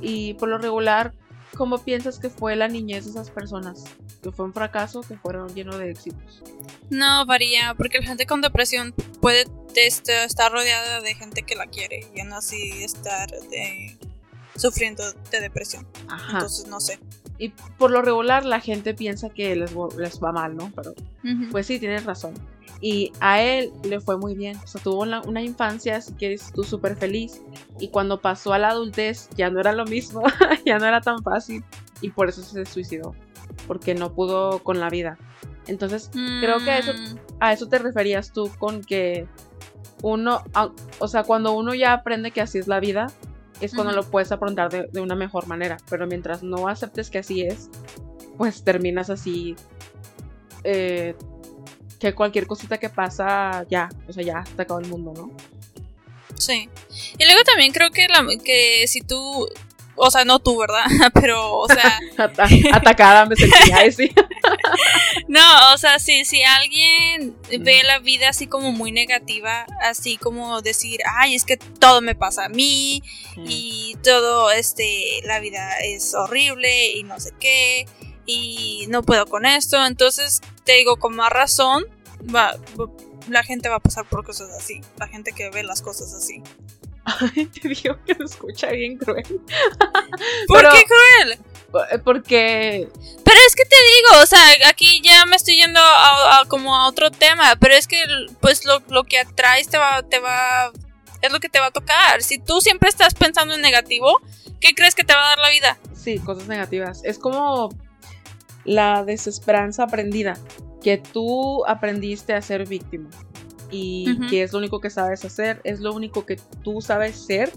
Y por lo regular ¿Cómo piensas que fue la niñez de esas personas? ¿Que fue un fracaso que fueron llenos de éxitos? No, varía, porque la gente con depresión puede este, estar rodeada de gente que la quiere y aún así estar sufriendo de depresión. Ajá. Entonces, no sé. Y por lo regular la gente piensa que les, les va mal, ¿no? Pero pues sí, tienes razón. Y a él le fue muy bien. O sea, tuvo una, infancia, así que tú súper feliz. Y cuando pasó a la adultez ya no era lo mismo, ya no era tan fácil. Y por eso se suicidó. Porque no pudo con la vida. Entonces, creo que a eso, mm. a eso te referías tú con que uno, o sea, cuando uno ya aprende que así es la vida, es cuando lo puedes afrontar de, de, una mejor manera. Pero mientras no aceptes que así es, pues terminas así eh, que cualquier cosita que pasa, ya, o sea, ya está acabó el mundo, ¿no? Sí. Y luego también creo que, la, que si tú, o sea, no tú, ¿verdad? Pero, o sea... Atacada me sentía, sí. no, o sea, si, si alguien ve la vida así como muy negativa, así como decir, ay, es que todo me pasa a mí y todo, este, la vida es horrible y no sé qué y no puedo con esto. Entonces, te digo, con más razón, va, la gente va a pasar por cosas así. La gente que ve las cosas así. Ay, te digo que se escucha bien cruel. ¿Por qué cruel? Eh, porque... Pero es que te digo, o sea, aquí ya me estoy yendo a, como a otro tema, pero es que pues lo, lo que atraes te va, te va, es lo que te va a tocar. Si tú siempre estás pensando en negativo, ¿qué crees que te va a dar la vida? Sí, cosas negativas. Es como la desesperanza aprendida, que tú aprendiste a ser víctima y que es lo único que sabes hacer, es lo único que tú sabes ser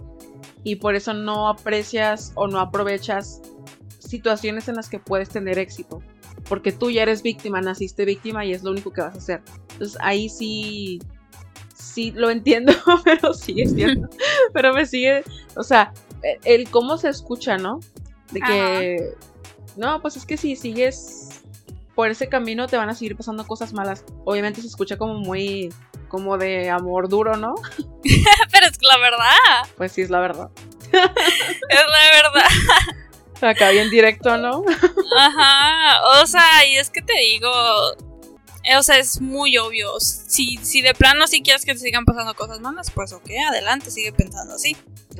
y por eso no aprecias o no aprovechas situaciones en las que puedes tener éxito, porque tú ya eres víctima, naciste víctima y es lo único que vas a hacer. Entonces ahí sí sí lo entiendo, pero sigue siendo, pero me sigue, o sea, el cómo se escucha, ¿no? De que no, pues es que si sigues por ese camino te van a seguir pasando cosas malas. Obviamente se escucha como muy como de amor duro, ¿no? Pero es la verdad. Pues sí, es la verdad. es la verdad. Acá bien directo, ¿no? Ajá, o sea, y es que te digo, eh, o sea, es muy obvio. Si, si de plano si quieres que te sigan pasando cosas malas, pues ok, adelante, sigue pensando así.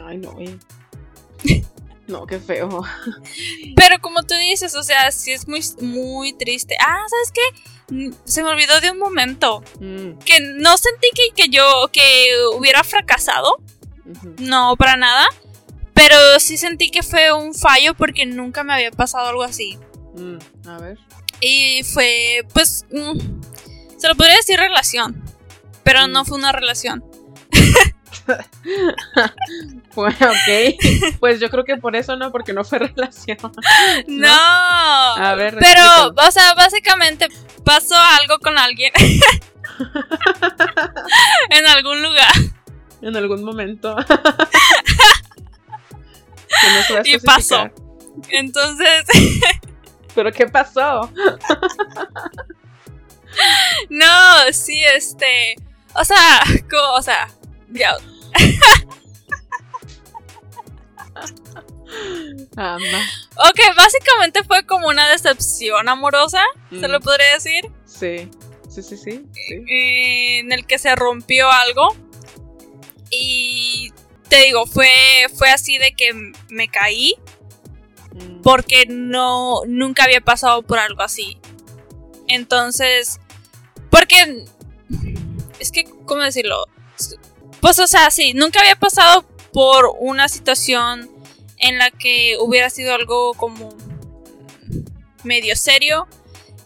Ay, no, No, qué feo. Pero como tú dices, o sea, sí es muy, muy triste. Ah, ¿sabes qué? Mm, se me olvidó de un momento. Mm. Que no sentí que, yo que hubiera fracasado. No, para nada. Pero sí sentí que fue un fallo porque nunca me había pasado algo así. Mm, a ver. Y fue, pues, se lo podría decir relación. Pero no fue una relación. bueno, ok. Pues yo creo que por eso no, porque no fue relación. No. A ver. Pero, o sea, básicamente pasó algo con alguien. en algún lugar. En algún momento. y pasó. Entonces. ¿Pero qué pasó? no, sí, este. O sea, o sea, ok, básicamente fue como una decepción amorosa, ¿se lo mm. podría decir? Sí, sí, sí, sí. Eh, en el que se rompió algo. Y te digo, fue, fue así de que me caí. Mm. Porque no, nunca había pasado por algo así. Entonces, porque es que, ¿cómo decirlo? Pues, o sea, sí, nunca había pasado por una situación en la que hubiera sido algo como medio serio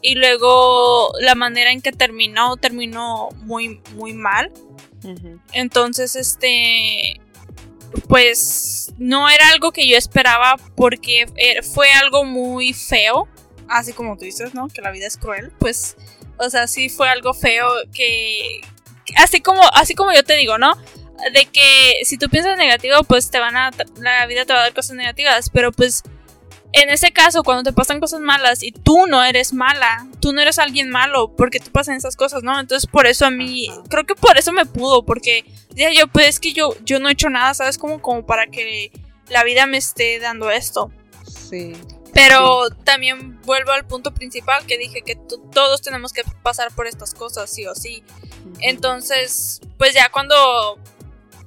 y luego la manera en que terminó terminó muy muy mal. Entonces este pues no era algo que yo esperaba porque er, fue algo muy feo. Así como tú dices no que la vida es cruel. Pues o sea sí fue algo feo que así como así como yo te digo no de que si tú piensas negativo, pues te van a. La vida te va a dar cosas negativas. Pero pues. En ese caso, cuando te pasan cosas malas y tú no eres mala, tú no eres alguien malo porque te pasan esas cosas, ¿no? Entonces por eso a mí, creo que por eso me pudo, porque ya yo, pues es que yo, yo no he hecho nada, ¿sabes? Como, como para que la vida me esté dando esto. Sí. Pero también vuelvo al punto principal que dije que todos tenemos que pasar por estas cosas, sí o sí. Entonces, pues ya cuando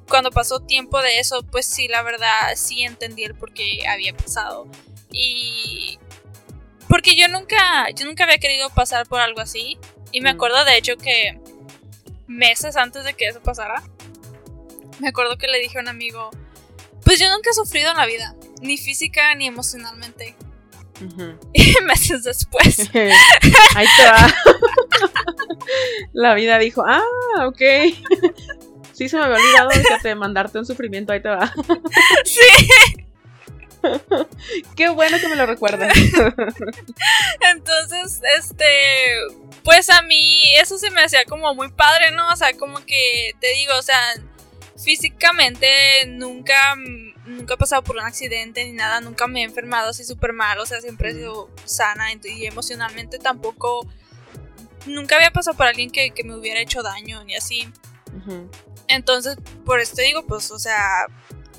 cuando pasó tiempo de eso, pues sí, la verdad, sí entendí el por qué había pasado. Y... Porque yo nunca, yo nunca había querido pasar por algo así. Y me acuerdo de hecho que meses antes de que eso pasara, me acuerdo que le dije a un amigo, pues yo nunca he sufrido en la vida, ni física ni emocionalmente. Y meses después. Ahí te va. la vida dijo, ah, ok. Sí, se me había olvidado de mandarte un sufrimiento, ahí te va. Sí. Qué bueno que me lo recuerdas. Entonces, este, pues a mí eso se me hacía como muy padre, ¿no? O sea, como que te digo, o sea, físicamente nunca, nunca he pasado por un accidente ni nada, nunca me he enfermado así súper mal, o sea, siempre he sido sana y emocionalmente tampoco, nunca había pasado por alguien que, me hubiera hecho daño ni así. Entonces, por esto digo, pues, o sea,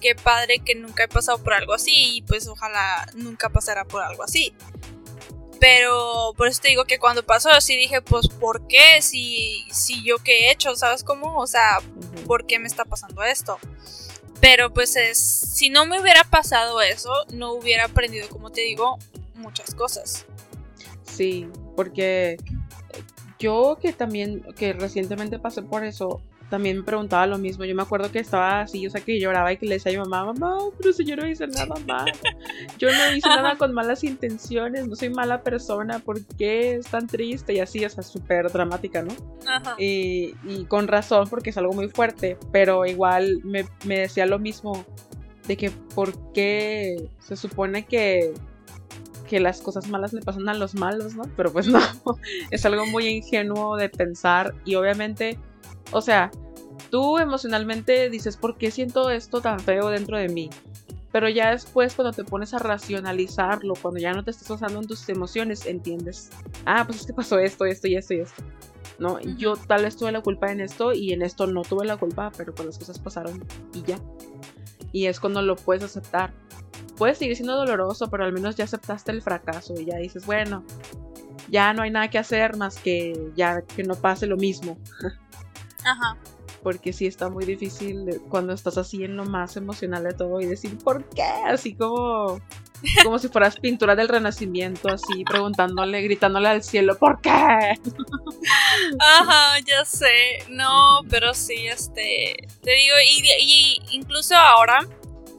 qué padre que nunca he pasado por algo así y pues ojalá nunca pasara por algo así. Pero por eso te digo que cuando pasó así dije, pues, ¿por qué? Si, si yo qué he hecho, ¿sabes cómo? O sea, ¿por qué me está pasando esto? Pero pues es, si no me hubiera pasado eso, no hubiera aprendido, como te digo, muchas cosas. Sí, porque yo que también, que recientemente pasé por eso, también me preguntaba lo mismo. Yo me acuerdo que estaba así, o sea, que lloraba y que le decía a mi mamá, mamá, pero si yo no hice nada mal. Yo no hice nada con malas intenciones, no soy mala persona, ¿por qué es tan triste? Y así, o sea, súper dramática, ¿no? Y, con razón, porque es algo muy fuerte, pero igual me, me decía lo mismo de que por qué se supone que que las cosas malas le pasan a los malos, ¿no? Pero pues no, es algo muy ingenuo de pensar y obviamente o sea, tú emocionalmente dices, ¿por qué siento esto tan feo dentro de mí? Pero ya después cuando te pones a racionalizarlo, cuando ya no te estás usando en tus emociones, entiendes. Ah, pues es que pasó esto, esto y esto y esto. No, yo tal vez tuve la culpa en esto y en esto no tuve la culpa, pero pues las cosas pasaron y ya. Y es cuando lo puedes aceptar. Puede seguir siendo doloroso, pero al menos ya aceptaste el fracaso y ya dices, bueno, ya no hay nada que hacer más que ya que no pase lo mismo. Ajá. Porque sí está muy difícil cuando estás así en lo más emocional de todo y decir, ¿por qué? Así como, como si fueras pintura del renacimiento, así preguntándole, gritándole al cielo, ¿por qué? Ajá, ya sé. No, pero sí, este. Te digo, y, incluso ahora,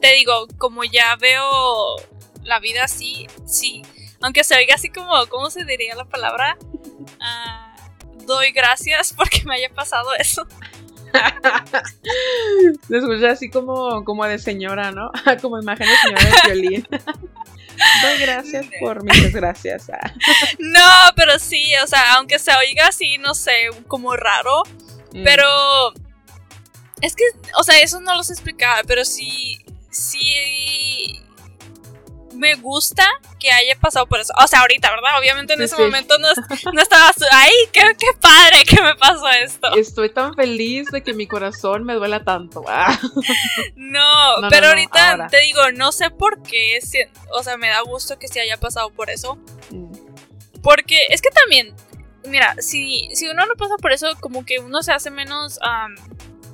te digo, como ya veo la vida así, sí. Aunque se oiga así como, ¿cómo se diría la palabra? Ah doy gracias porque me haya pasado eso. Se escucha así como, como de señora, ¿no? como imagen de señora de violín. Doy gracias por mis desgracias. Ah. no, pero sí, o sea, aunque se oiga así, no sé, como raro, mm. pero es que, o sea, eso no lo sé explicar, pero sí, sí me gusta que haya pasado por eso. O sea, ahorita, ¿verdad? Obviamente en ese momento no, no estaba ¡Ay, qué, qué, padre que me pasó esto! Estoy tan feliz de que mi corazón me duela tanto. Ah. No, pero ahorita te digo, no sé por qué. O sea, me da gusto que se haya pasado por eso. Mm. Porque es que también, mira, si, si uno no pasa por eso, como que uno se hace menos.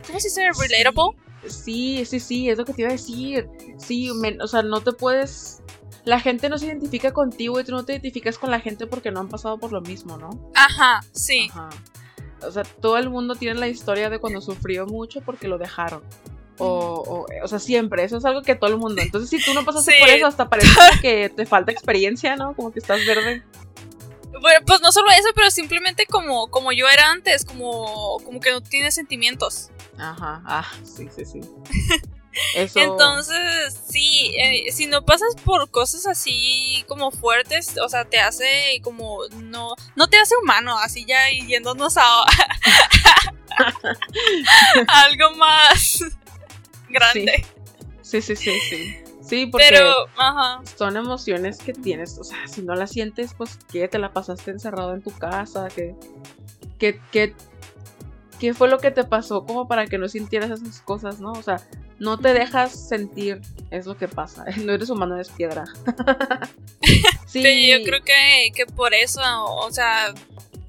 ¿Cómo se dice? Relatable. Sí, sí, sí, es lo que te iba a decir. Sí, o sea, no te puedes la gente no se identifica contigo y tú no te identificas con la gente porque no han pasado por lo mismo, ¿no? Ajá, sí. Ajá. O sea, todo el mundo tiene la historia de cuando sufrió mucho porque lo dejaron. O, o, o sea, siempre, eso es algo que todo el mundo. Entonces, si tú no pasaste Sí. por eso, hasta parece que te falta experiencia, ¿no? Como que estás verde. Bueno, pues no solo eso, pero simplemente como, como yo era antes, como, como que no tiene sentimientos. Ajá, ah, sí, sí, sí. Eso. Entonces, sí, eh, si no pasas por cosas así como fuertes, o sea, te hace como, no, no te hace humano, así ya yéndonos a, a algo más grande. Sí, sí, sí, sí. Sí, porque Pero, ajá, son emociones que tienes. O sea, si no las sientes, pues, ¿qué? ¿Te la pasaste encerrado en tu casa? ¿Qué, qué, qué, qué fue lo que te pasó como para que no sintieras esas cosas, no? O sea, no te dejas sentir, es lo que pasa. No eres humano, eres piedra. sí, Sí, yo creo que, que por eso, o sea,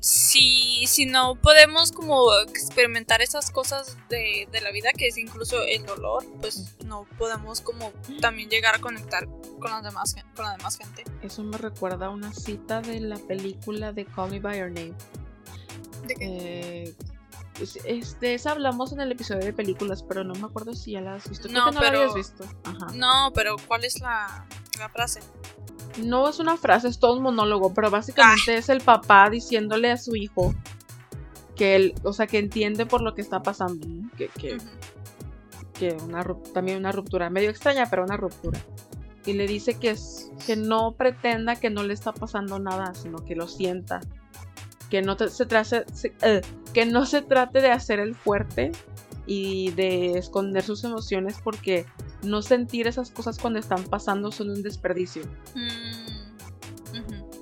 si, si no podemos como experimentar esas cosas de, de la vida, que es incluso el dolor, pues no podemos como también llegar a conectar con, las demás, con la demás gente. Eso me recuerda a una cita de la película de Call Me By Your Name. De que- Eh, es- es- de esa hablamos en el episodio de películas, pero no me acuerdo si ya la has visto. Creo No, que no la pero- habías visto. Ajá. No, pero ¿cuál es la, la frase? No es una frase, es todo un monólogo, pero básicamente es el papá diciéndole a su hijo que él, o sea, que entiende por lo que está pasando, ¿no? que, que, Ujú. que una, también una ruptura, medio extraña, pero una ruptura. Y le dice que, es, que no pretenda que no le está pasando nada, sino que lo sienta. Que no, se eh, que no se trate de hacer el fuerte y de esconder sus emociones porque no sentir esas cosas cuando están pasando son un desperdicio. Mm.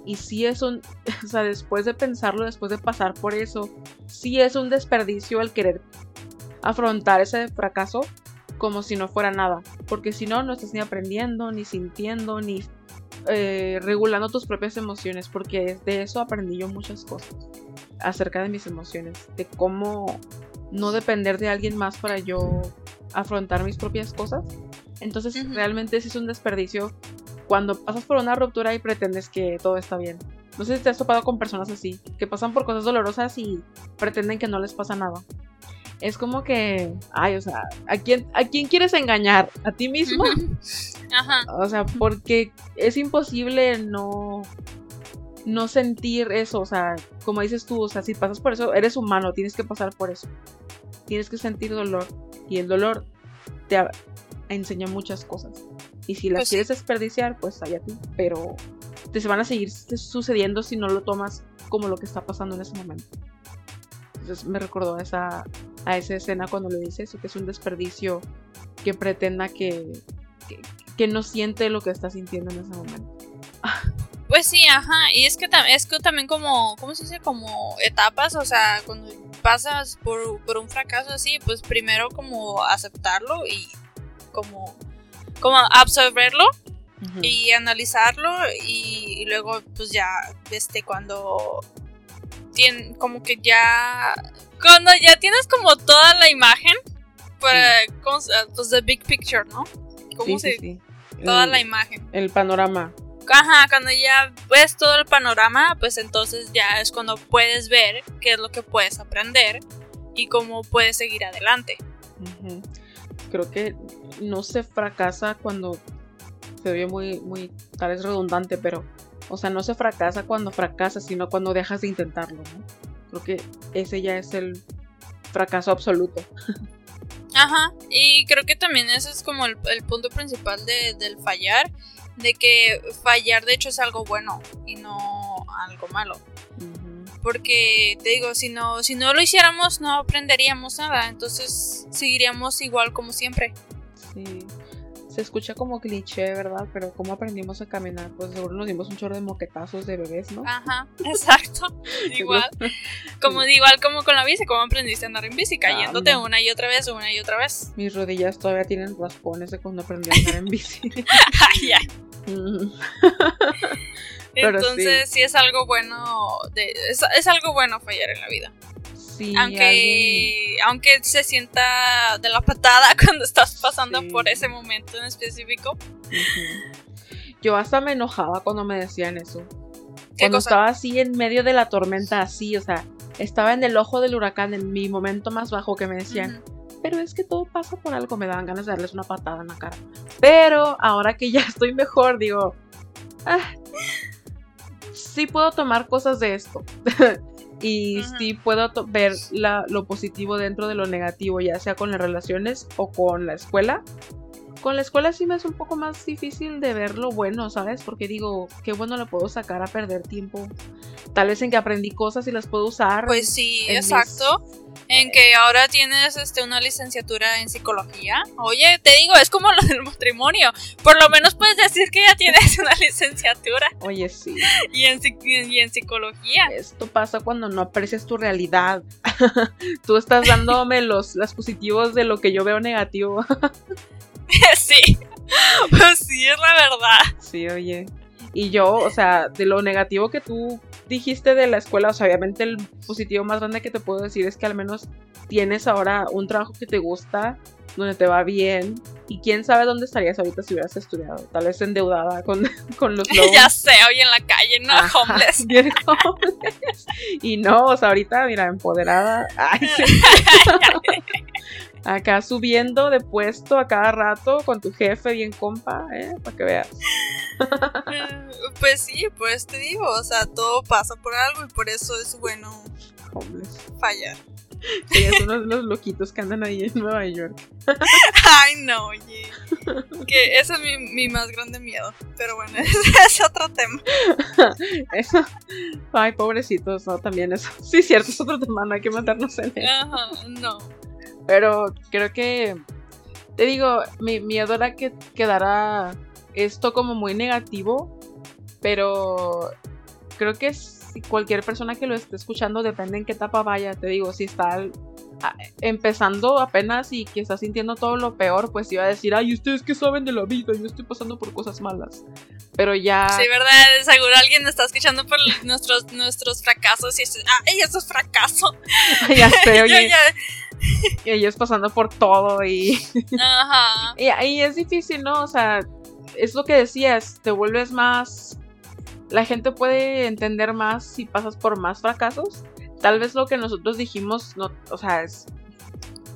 Y sí es un, o sea, después de pensarlo, después de pasar por eso, sí es un desperdicio el querer afrontar ese fracaso como si no fuera nada. Porque si no, no estás ni aprendiendo, ni sintiendo, ni eh, regulando tus propias emociones. Porque de eso aprendí yo muchas cosas acerca de mis emociones. De cómo no depender de alguien más para yo afrontar mis propias cosas. Entonces, realmente sí es un desperdicio cuando pasas por una ruptura y pretendes que todo está bien. No sé si te has topado con personas así, que pasan por cosas dolorosas y pretenden que no les pasa nada. Es como que, ay, o sea, ¿a quién, ¿a quién quieres engañar? ¿A ti mismo? Ajá. O sea, porque es imposible no, no sentir eso. O sea, como dices tú, o sea, si pasas por eso, eres humano, tienes que pasar por eso. Tienes que sentir dolor. Y el dolor te enseña muchas cosas. Y si las Pues sí. quieres desperdiciar, pues allá tú. Pero te se van a seguir su- sucediendo si no lo tomas como lo que está pasando en ese momento. Entonces me recordó esa, a esa escena cuando le dice eso, que es un desperdicio que pretenda que, que, que no siente lo que está sintiendo en ese momento. Pues sí, ajá. Y es que, es que también como, ¿cómo se dice? Como etapas, o sea, cuando pasas por, por un fracaso así, pues primero como aceptarlo y como, como absorberlo y analizarlo y, y luego pues ya, este, cuando tien, como que ya, cuando ya tienes como toda la imagen, para, ¿cómo se- pues the big picture, ¿no? ¿Cómo Sí, se, sí, sí. toda el, la imagen. el panorama. Ajá, cuando ya ves todo el panorama, pues entonces ya es cuando puedes ver qué es lo que puedes aprender y cómo puedes seguir adelante. Creo que no se fracasa cuando se oye muy, muy, tal vez redundante, pero, o sea, no se fracasa cuando fracasas, sino cuando dejas de intentarlo, ¿no? Creo que ese ya es el fracaso absoluto. Ajá, y creo que también ese es como el, el punto principal de- del fallar, de que fallar de hecho es algo bueno y no algo malo. Porque te digo, si no, si no lo hiciéramos no aprenderíamos nada, entonces seguiríamos igual como siempre. Sí. Se escucha como cliché, ¿verdad? Pero ¿cómo aprendimos a caminar? Pues seguro nos dimos un chorro de moquetazos de bebés, ¿no? Ajá, exacto. igual. Como igual como con la bici, como aprendiste a andar en bici, cayéndote una y otra vez, una y otra vez. Mis rodillas todavía tienen raspones de cuando aprendí a andar en bici. Ay, ya. Mm. Entonces sí. es algo bueno, de, es, es algo bueno fallar en la vida. Sí, aunque, alguien- aunque se sienta de la patada cuando estás pasando Sí. por ese momento en específico. Yo hasta me enojaba cuando me decían eso. Cuando estaba así en medio de la tormenta, así, o sea, estaba en el ojo del huracán, en mi momento más bajo, que me decían, pero es que todo pasa por algo, me daban ganas de darles una patada en la cara. Pero ahora que ya estoy mejor, digo, ah, sí puedo tomar cosas de esto. y sí puedo ver lo positivo dentro de lo negativo, ya sea con las relaciones o con la escuela con la escuela sí me es un poco más difícil de ver lo bueno, ¿sabes? Porque digo, qué bueno le puedo sacar a perder tiempo. Tal vez en que aprendí cosas y las puedo usar. Pues sí, exacto. En que ahora tienes este, una licenciatura en psicología. Oye, te digo, es como lo del matrimonio. Por lo menos puedes decir que ya tienes una licenciatura. Oye, sí. Y en, y en psicología. Esto pasa cuando no aprecias tu realidad. Tú estás dándome los, los positivos de lo que yo veo negativo. sí. Pues sí, es la verdad. Sí, oye. Y yo, o sea, de lo negativo que tú dijiste de la escuela, o sea, obviamente el positivo más grande que te puedo decir es que al menos tienes ahora un trabajo que te gusta, donde te va bien. Y quién sabe dónde estarías ahorita si hubieras estudiado. Tal vez endeudada con, con los lobos. ya sé, hoy en la calle, no homeless. Bien homeless. Y no, o sea, ahorita, mira, empoderada. Ay, sí. Acá subiendo de puesto a cada rato con tu jefe bien compa, ¿eh? Para que veas. pues sí, pues te digo, o sea, todo pasa por algo y por eso es bueno fallar. Sí, uno de los loquitos que andan ahí en Nueva York. Ay, no, oye. Que ese es mi, mi más grande miedo. Pero bueno, ese es otro tema. Eso. Ay, pobrecitos, ¿no? También eso. Sí, cierto, es otro tema, no hay que matarnos en él. Ajá, no. Pero creo que, te digo, mi miedo era que quedara esto como muy negativo, pero creo que si cualquier persona que lo esté escuchando, depende en qué etapa vaya, te digo, si está empezando apenas y que está sintiendo todo lo peor, pues iba a decir, ay, ustedes qué saben de la vida, yo estoy pasando por cosas malas. Pero ya... Sí, ¿verdad? Seguro alguien está escuchando por nuestros, nuestros fracasos y dice, ay, eso es fracaso. ya sé, oye. y ellos pasando por todo y... Ajá. y, es difícil, ¿no? O sea, es lo que decías, te vuelves más... La gente puede entender más si pasas por más fracasos. Tal vez lo que nosotros dijimos, no, o sea, es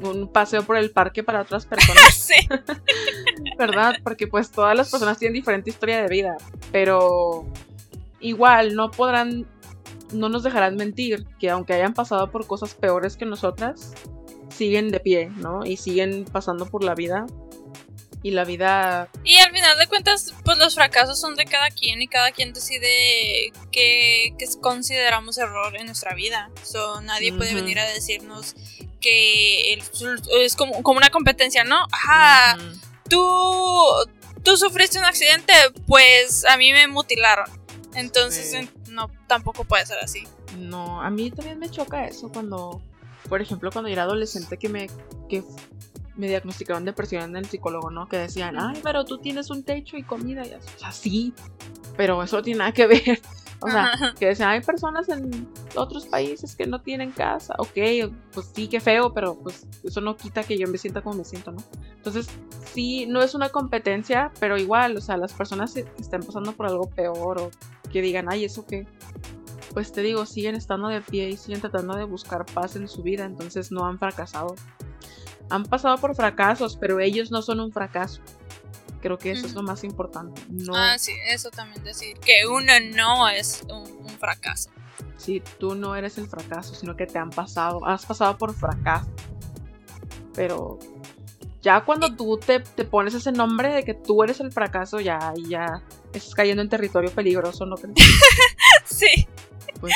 un paseo por el parque para otras personas. sí. ¿Verdad? Porque pues todas las personas tienen diferente historia de vida. Pero igual no podrán, no nos dejarán mentir que aunque hayan pasado por cosas peores que nosotras, siguen de pie, ¿no? Y siguen pasando por la vida. Y la vida... Y al final de cuentas, pues los fracasos son de cada quien y cada quien decide qué, consideramos error en nuestra vida. So, nadie puede venir a decirnos que es como, una competencia, ¿no? Ajá, tú, tú sufriste un accidente, pues a mí me mutilaron. Entonces, no, tampoco puede ser así. No, a mí también me choca eso cuando por ejemplo, cuando era adolescente que me, que me diagnosticaron depresión en el psicólogo, ¿no? Que decían, ay, pero tú tienes un techo y comida. Y así. O sea, sí, pero eso no tiene nada que ver. O sea, que decían, hay personas en otros países que no tienen casa. Ok, pues sí, qué feo, pero pues eso no quita que yo me sienta como me siento, ¿no? Entonces, sí, no es una competencia, pero igual, o sea, las personas que están pasando por algo peor o que digan, ay, eso qué, pues te digo, siguen estando de pie y siguen tratando de buscar paz en su vida, entonces no han fracasado. Han pasado por fracasos, pero ellos no son un fracaso. Creo que eso es lo más importante. No... Ah, sí, eso también decir, que uno no es un, fracaso. Sí, tú no eres el fracaso, sino que te han pasado, has pasado por fracaso. Pero ya cuando tú te, te, pones ese nombre de que tú eres el fracaso, ya, ya estás cayendo en territorio peligroso, ¿no crees? sí. Pues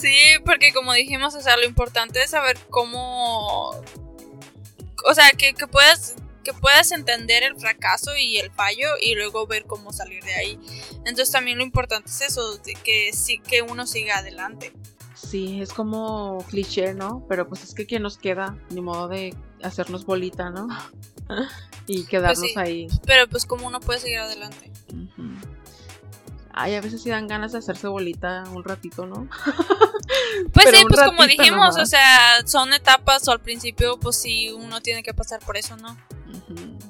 sí. porque como dijimos, o sea, lo importante es saber cómo. O sea, que, puedas que puedas entender el fracaso y el fallo y luego ver cómo salir de ahí. Entonces también lo importante es eso, que sí que uno siga adelante. Sí, es como cliché, ¿no? Pero pues es que quien nos queda, ni modo de hacernos bolita, ¿no? y quedarnos pues ahí. Pero pues como uno puede seguir adelante. Ay, a veces sí dan ganas de hacerse bolita un ratito, ¿no? pues sí, pues como dijimos, o sea, son etapas o al principio, pues sí, uno tiene que pasar por eso, ¿no?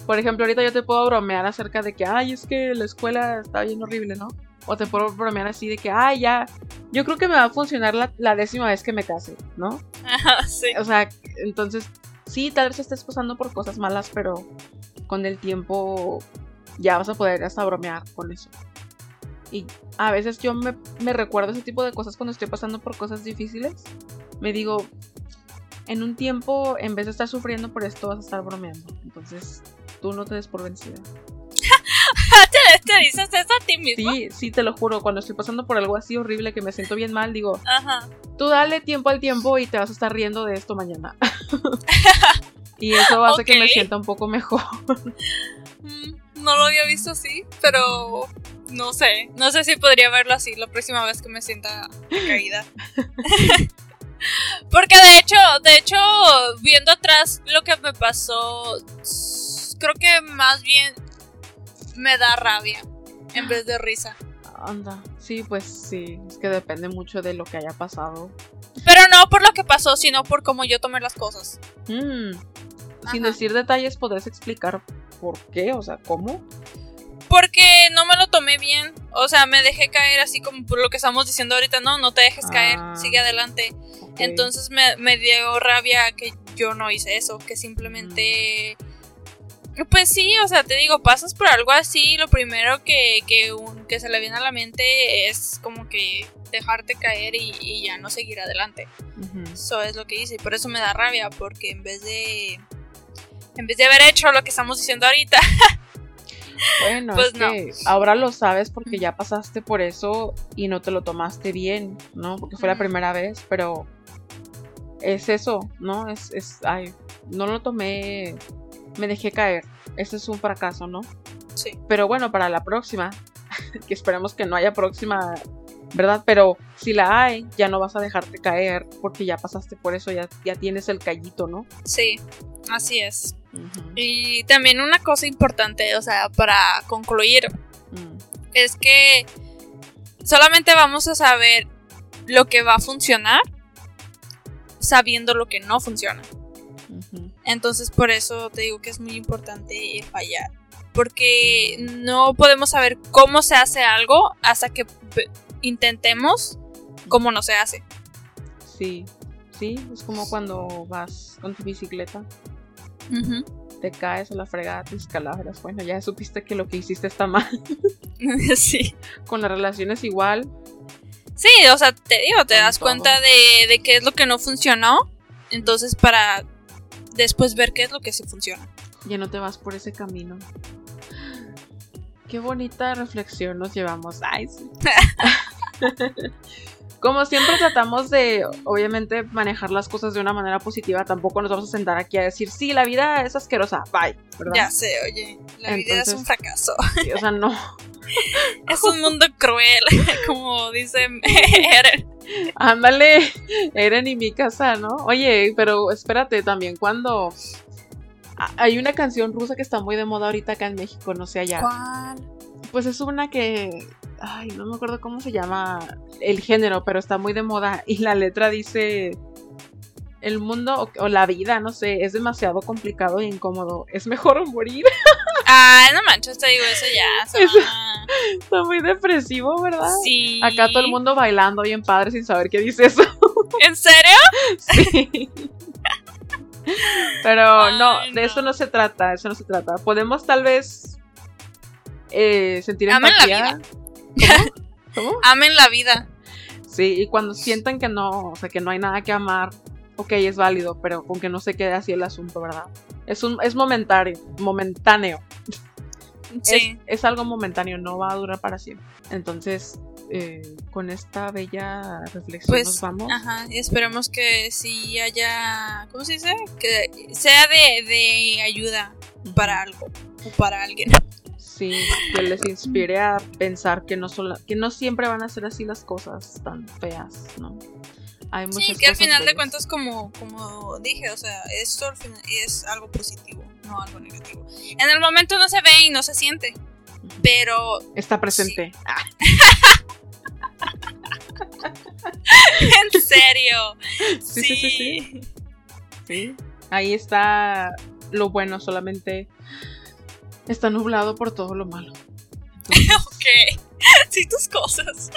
Por ejemplo, ahorita yo te puedo bromear acerca de que, ay, es que la escuela está bien horrible, ¿no? O te puedo bromear así de que, ay, ya, yo creo que me va a funcionar la, la décima vez que me case, ¿no? Ajá, sí. O sea, entonces, sí, tal vez estés pasando por cosas malas, pero con el tiempo ya vas a poder hasta bromear con eso. Y a veces yo me, me recuerdo ese tipo de cosas cuando estoy pasando por cosas difíciles. Me digo, en un tiempo, en vez de estar sufriendo por esto, vas a estar bromeando. Entonces, tú no te des por vencida. ¿Te, te dices eso a ti mismo? Sí, sí, te lo juro. Cuando estoy pasando por algo así horrible que me siento bien mal, digo, Ajá. tú dale tiempo al tiempo y te vas a estar riendo de esto mañana. y eso hace que me sienta un poco mejor. Mm, No lo había visto así, pero no sé. No sé si podría verlo así la próxima vez que me sienta caída. Porque de hecho, de hecho, viendo atrás lo que me pasó, creo que más bien me da rabia en vez de risa. Anda, sí, pues sí, es que depende mucho de lo que haya pasado. Pero no por lo que pasó, sino por cómo yo tomé las cosas. Mm, Sin decir detalles, ¿podrías explicar por qué? O sea, ¿cómo? Porque no me lo tomé bien. O sea, me dejé caer así como por lo que estamos diciendo ahorita. No, no te dejes caer. Ah. Sigue adelante. Entonces me, me dio rabia que yo no hice eso. Que simplemente... Pues sí, o sea, te digo, pasas por algo así. Lo primero que, que, un- que se le viene a la mente es como que dejarte caer y, y ya no seguir adelante. Eso es lo que hice. Y por eso me da rabia. Porque en vez de... En vez de haber hecho lo que estamos diciendo ahorita, Bueno, Pues es no. que ahora lo sabes porque ya pasaste por eso y no te lo tomaste bien, ¿no? Porque fue la primera vez, pero es eso, ¿no? Es, es, ay, no lo tomé, me dejé caer. Ese es un fracaso, ¿no? sí. Pero bueno, para la próxima, que esperemos que no haya próxima, ¿verdad? Pero si la hay, ya no vas a dejarte caer porque ya pasaste por eso, ya, ya tienes el callito, ¿no? Sí, así es. Y también una cosa importante, o sea, para concluir, Mm, es que solamente vamos a saber lo que va a funcionar sabiendo lo que no funciona. Entonces por eso te digo que es muy importante fallar. Porque no podemos saber cómo se hace algo hasta que intentemos cómo no se hace. Sí, sí, es como cuando vas con tu bicicleta, te caes a la fregada, te escalabras. Bueno, ya supiste que lo que hiciste está mal. sí. Con las relaciones igual. Sí, o sea, te digo, te Con das todo. cuenta de, de qué es lo que no funcionó. Entonces, para después ver qué es lo que sí funciona. Ya no te vas por ese camino. Qué bonita reflexión nos llevamos. Ay, sí. Como siempre tratamos de, obviamente, manejar las cosas de una manera positiva, tampoco nos vamos a sentar aquí a decir, sí, la vida es asquerosa, bye, ¿verdad? Ya sé, oye, la vida es un fracaso. Sí, o sea, no. es un mundo cruel, como dice Eren. Ándale, Eren y mi casa, ¿no? Oye, pero espérate, también cuando... Hay una canción rusa que está muy de moda ahorita acá en México, no sé allá. ¿Cuál? Pues es una que. Ay, no me acuerdo cómo se llama el género, pero está muy de moda. Y la letra dice. El mundo o, o la vida, no sé, es demasiado complicado e incómodo. Es mejor morir. Ah, no manches, te digo eso ya. Eso- está muy depresivo, ¿verdad? Sí. Acá todo el mundo bailando bien padre sin saber qué dice eso. ¿En serio? sí. Pero Ay, no, de no. eso no se trata, eso no se trata. Podemos tal vez eh, sentir Amen la empatía. ¿Cómo? ¿Cómo? Amen la vida. Sí, y cuando sientan que no, o sea, que no hay nada que amar, ok, es válido, pero con que no se quede así el asunto, ¿verdad? Es un, es momentáneo, momentáneo. Sí. Es, es algo momentáneo, no va a durar para siempre. Entonces, eh, con esta bella reflexión Pues, nos vamos. Ajá, y esperemos que sí haya, ¿cómo se dice? Que sea de, de ayuda para algo o para alguien. Sí, que les inspire a pensar que no, sola- que no siempre van a ser así las cosas tan feas, ¿no? Hay muchas Sí, que al final de cuentas, como, como dije, o sea, esto al final es algo positivo, no algo negativo. En el momento no se ve y no se siente, pero Está presente. Ah, en serio. Sí, sí, sí, sí. Sí. Ahí está lo bueno, solamente Está nublado por todo lo malo. ok. Sí, tus cosas.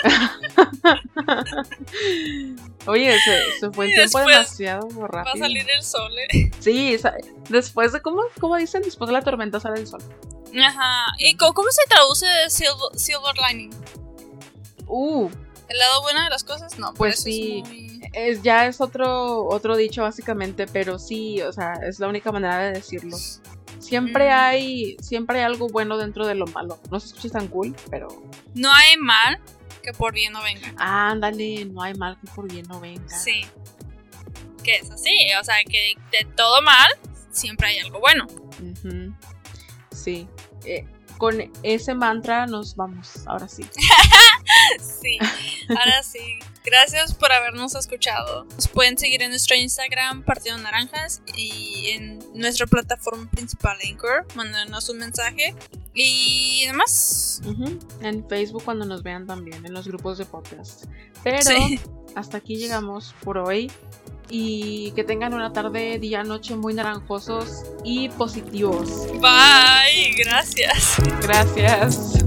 Oye, se, se fue el Y tiempo demasiado Va rápido. a salir el sol, eh. Sí, después de, ¿cómo, ¿cómo dicen? Después de la tormenta sale el sol. Ajá. ¿Y cómo, cómo se traduce silver, silver lining? Uh, ¿El lado bueno de las cosas? No, Pues sí. Es muy... es, ya es otro, otro dicho básicamente, pero sí, o sea, es la única manera de decirlo. Siempre Mm. hay, siempre hay algo bueno dentro de lo malo. No se escucha tan cool, pero No hay mal que por bien no venga. ándale, no hay mal que por bien no venga. Sí. Que es así. O sea, que de todo mal siempre hay algo bueno. Sí. Eh, con ese mantra nos vamos, ahora sí. Sí, ahora sí. Gracias por habernos escuchado. Nos pueden seguir en nuestro Instagram, Partido Naranjas, y en nuestra plataforma principal, Anchor. Mándanos un mensaje. Y demás. En Facebook cuando nos vean también, en los grupos de podcast. Pero Sí. hasta aquí llegamos por hoy. Y que tengan una tarde, día, noche muy naranjosos y positivos. Bye. Gracias. Gracias.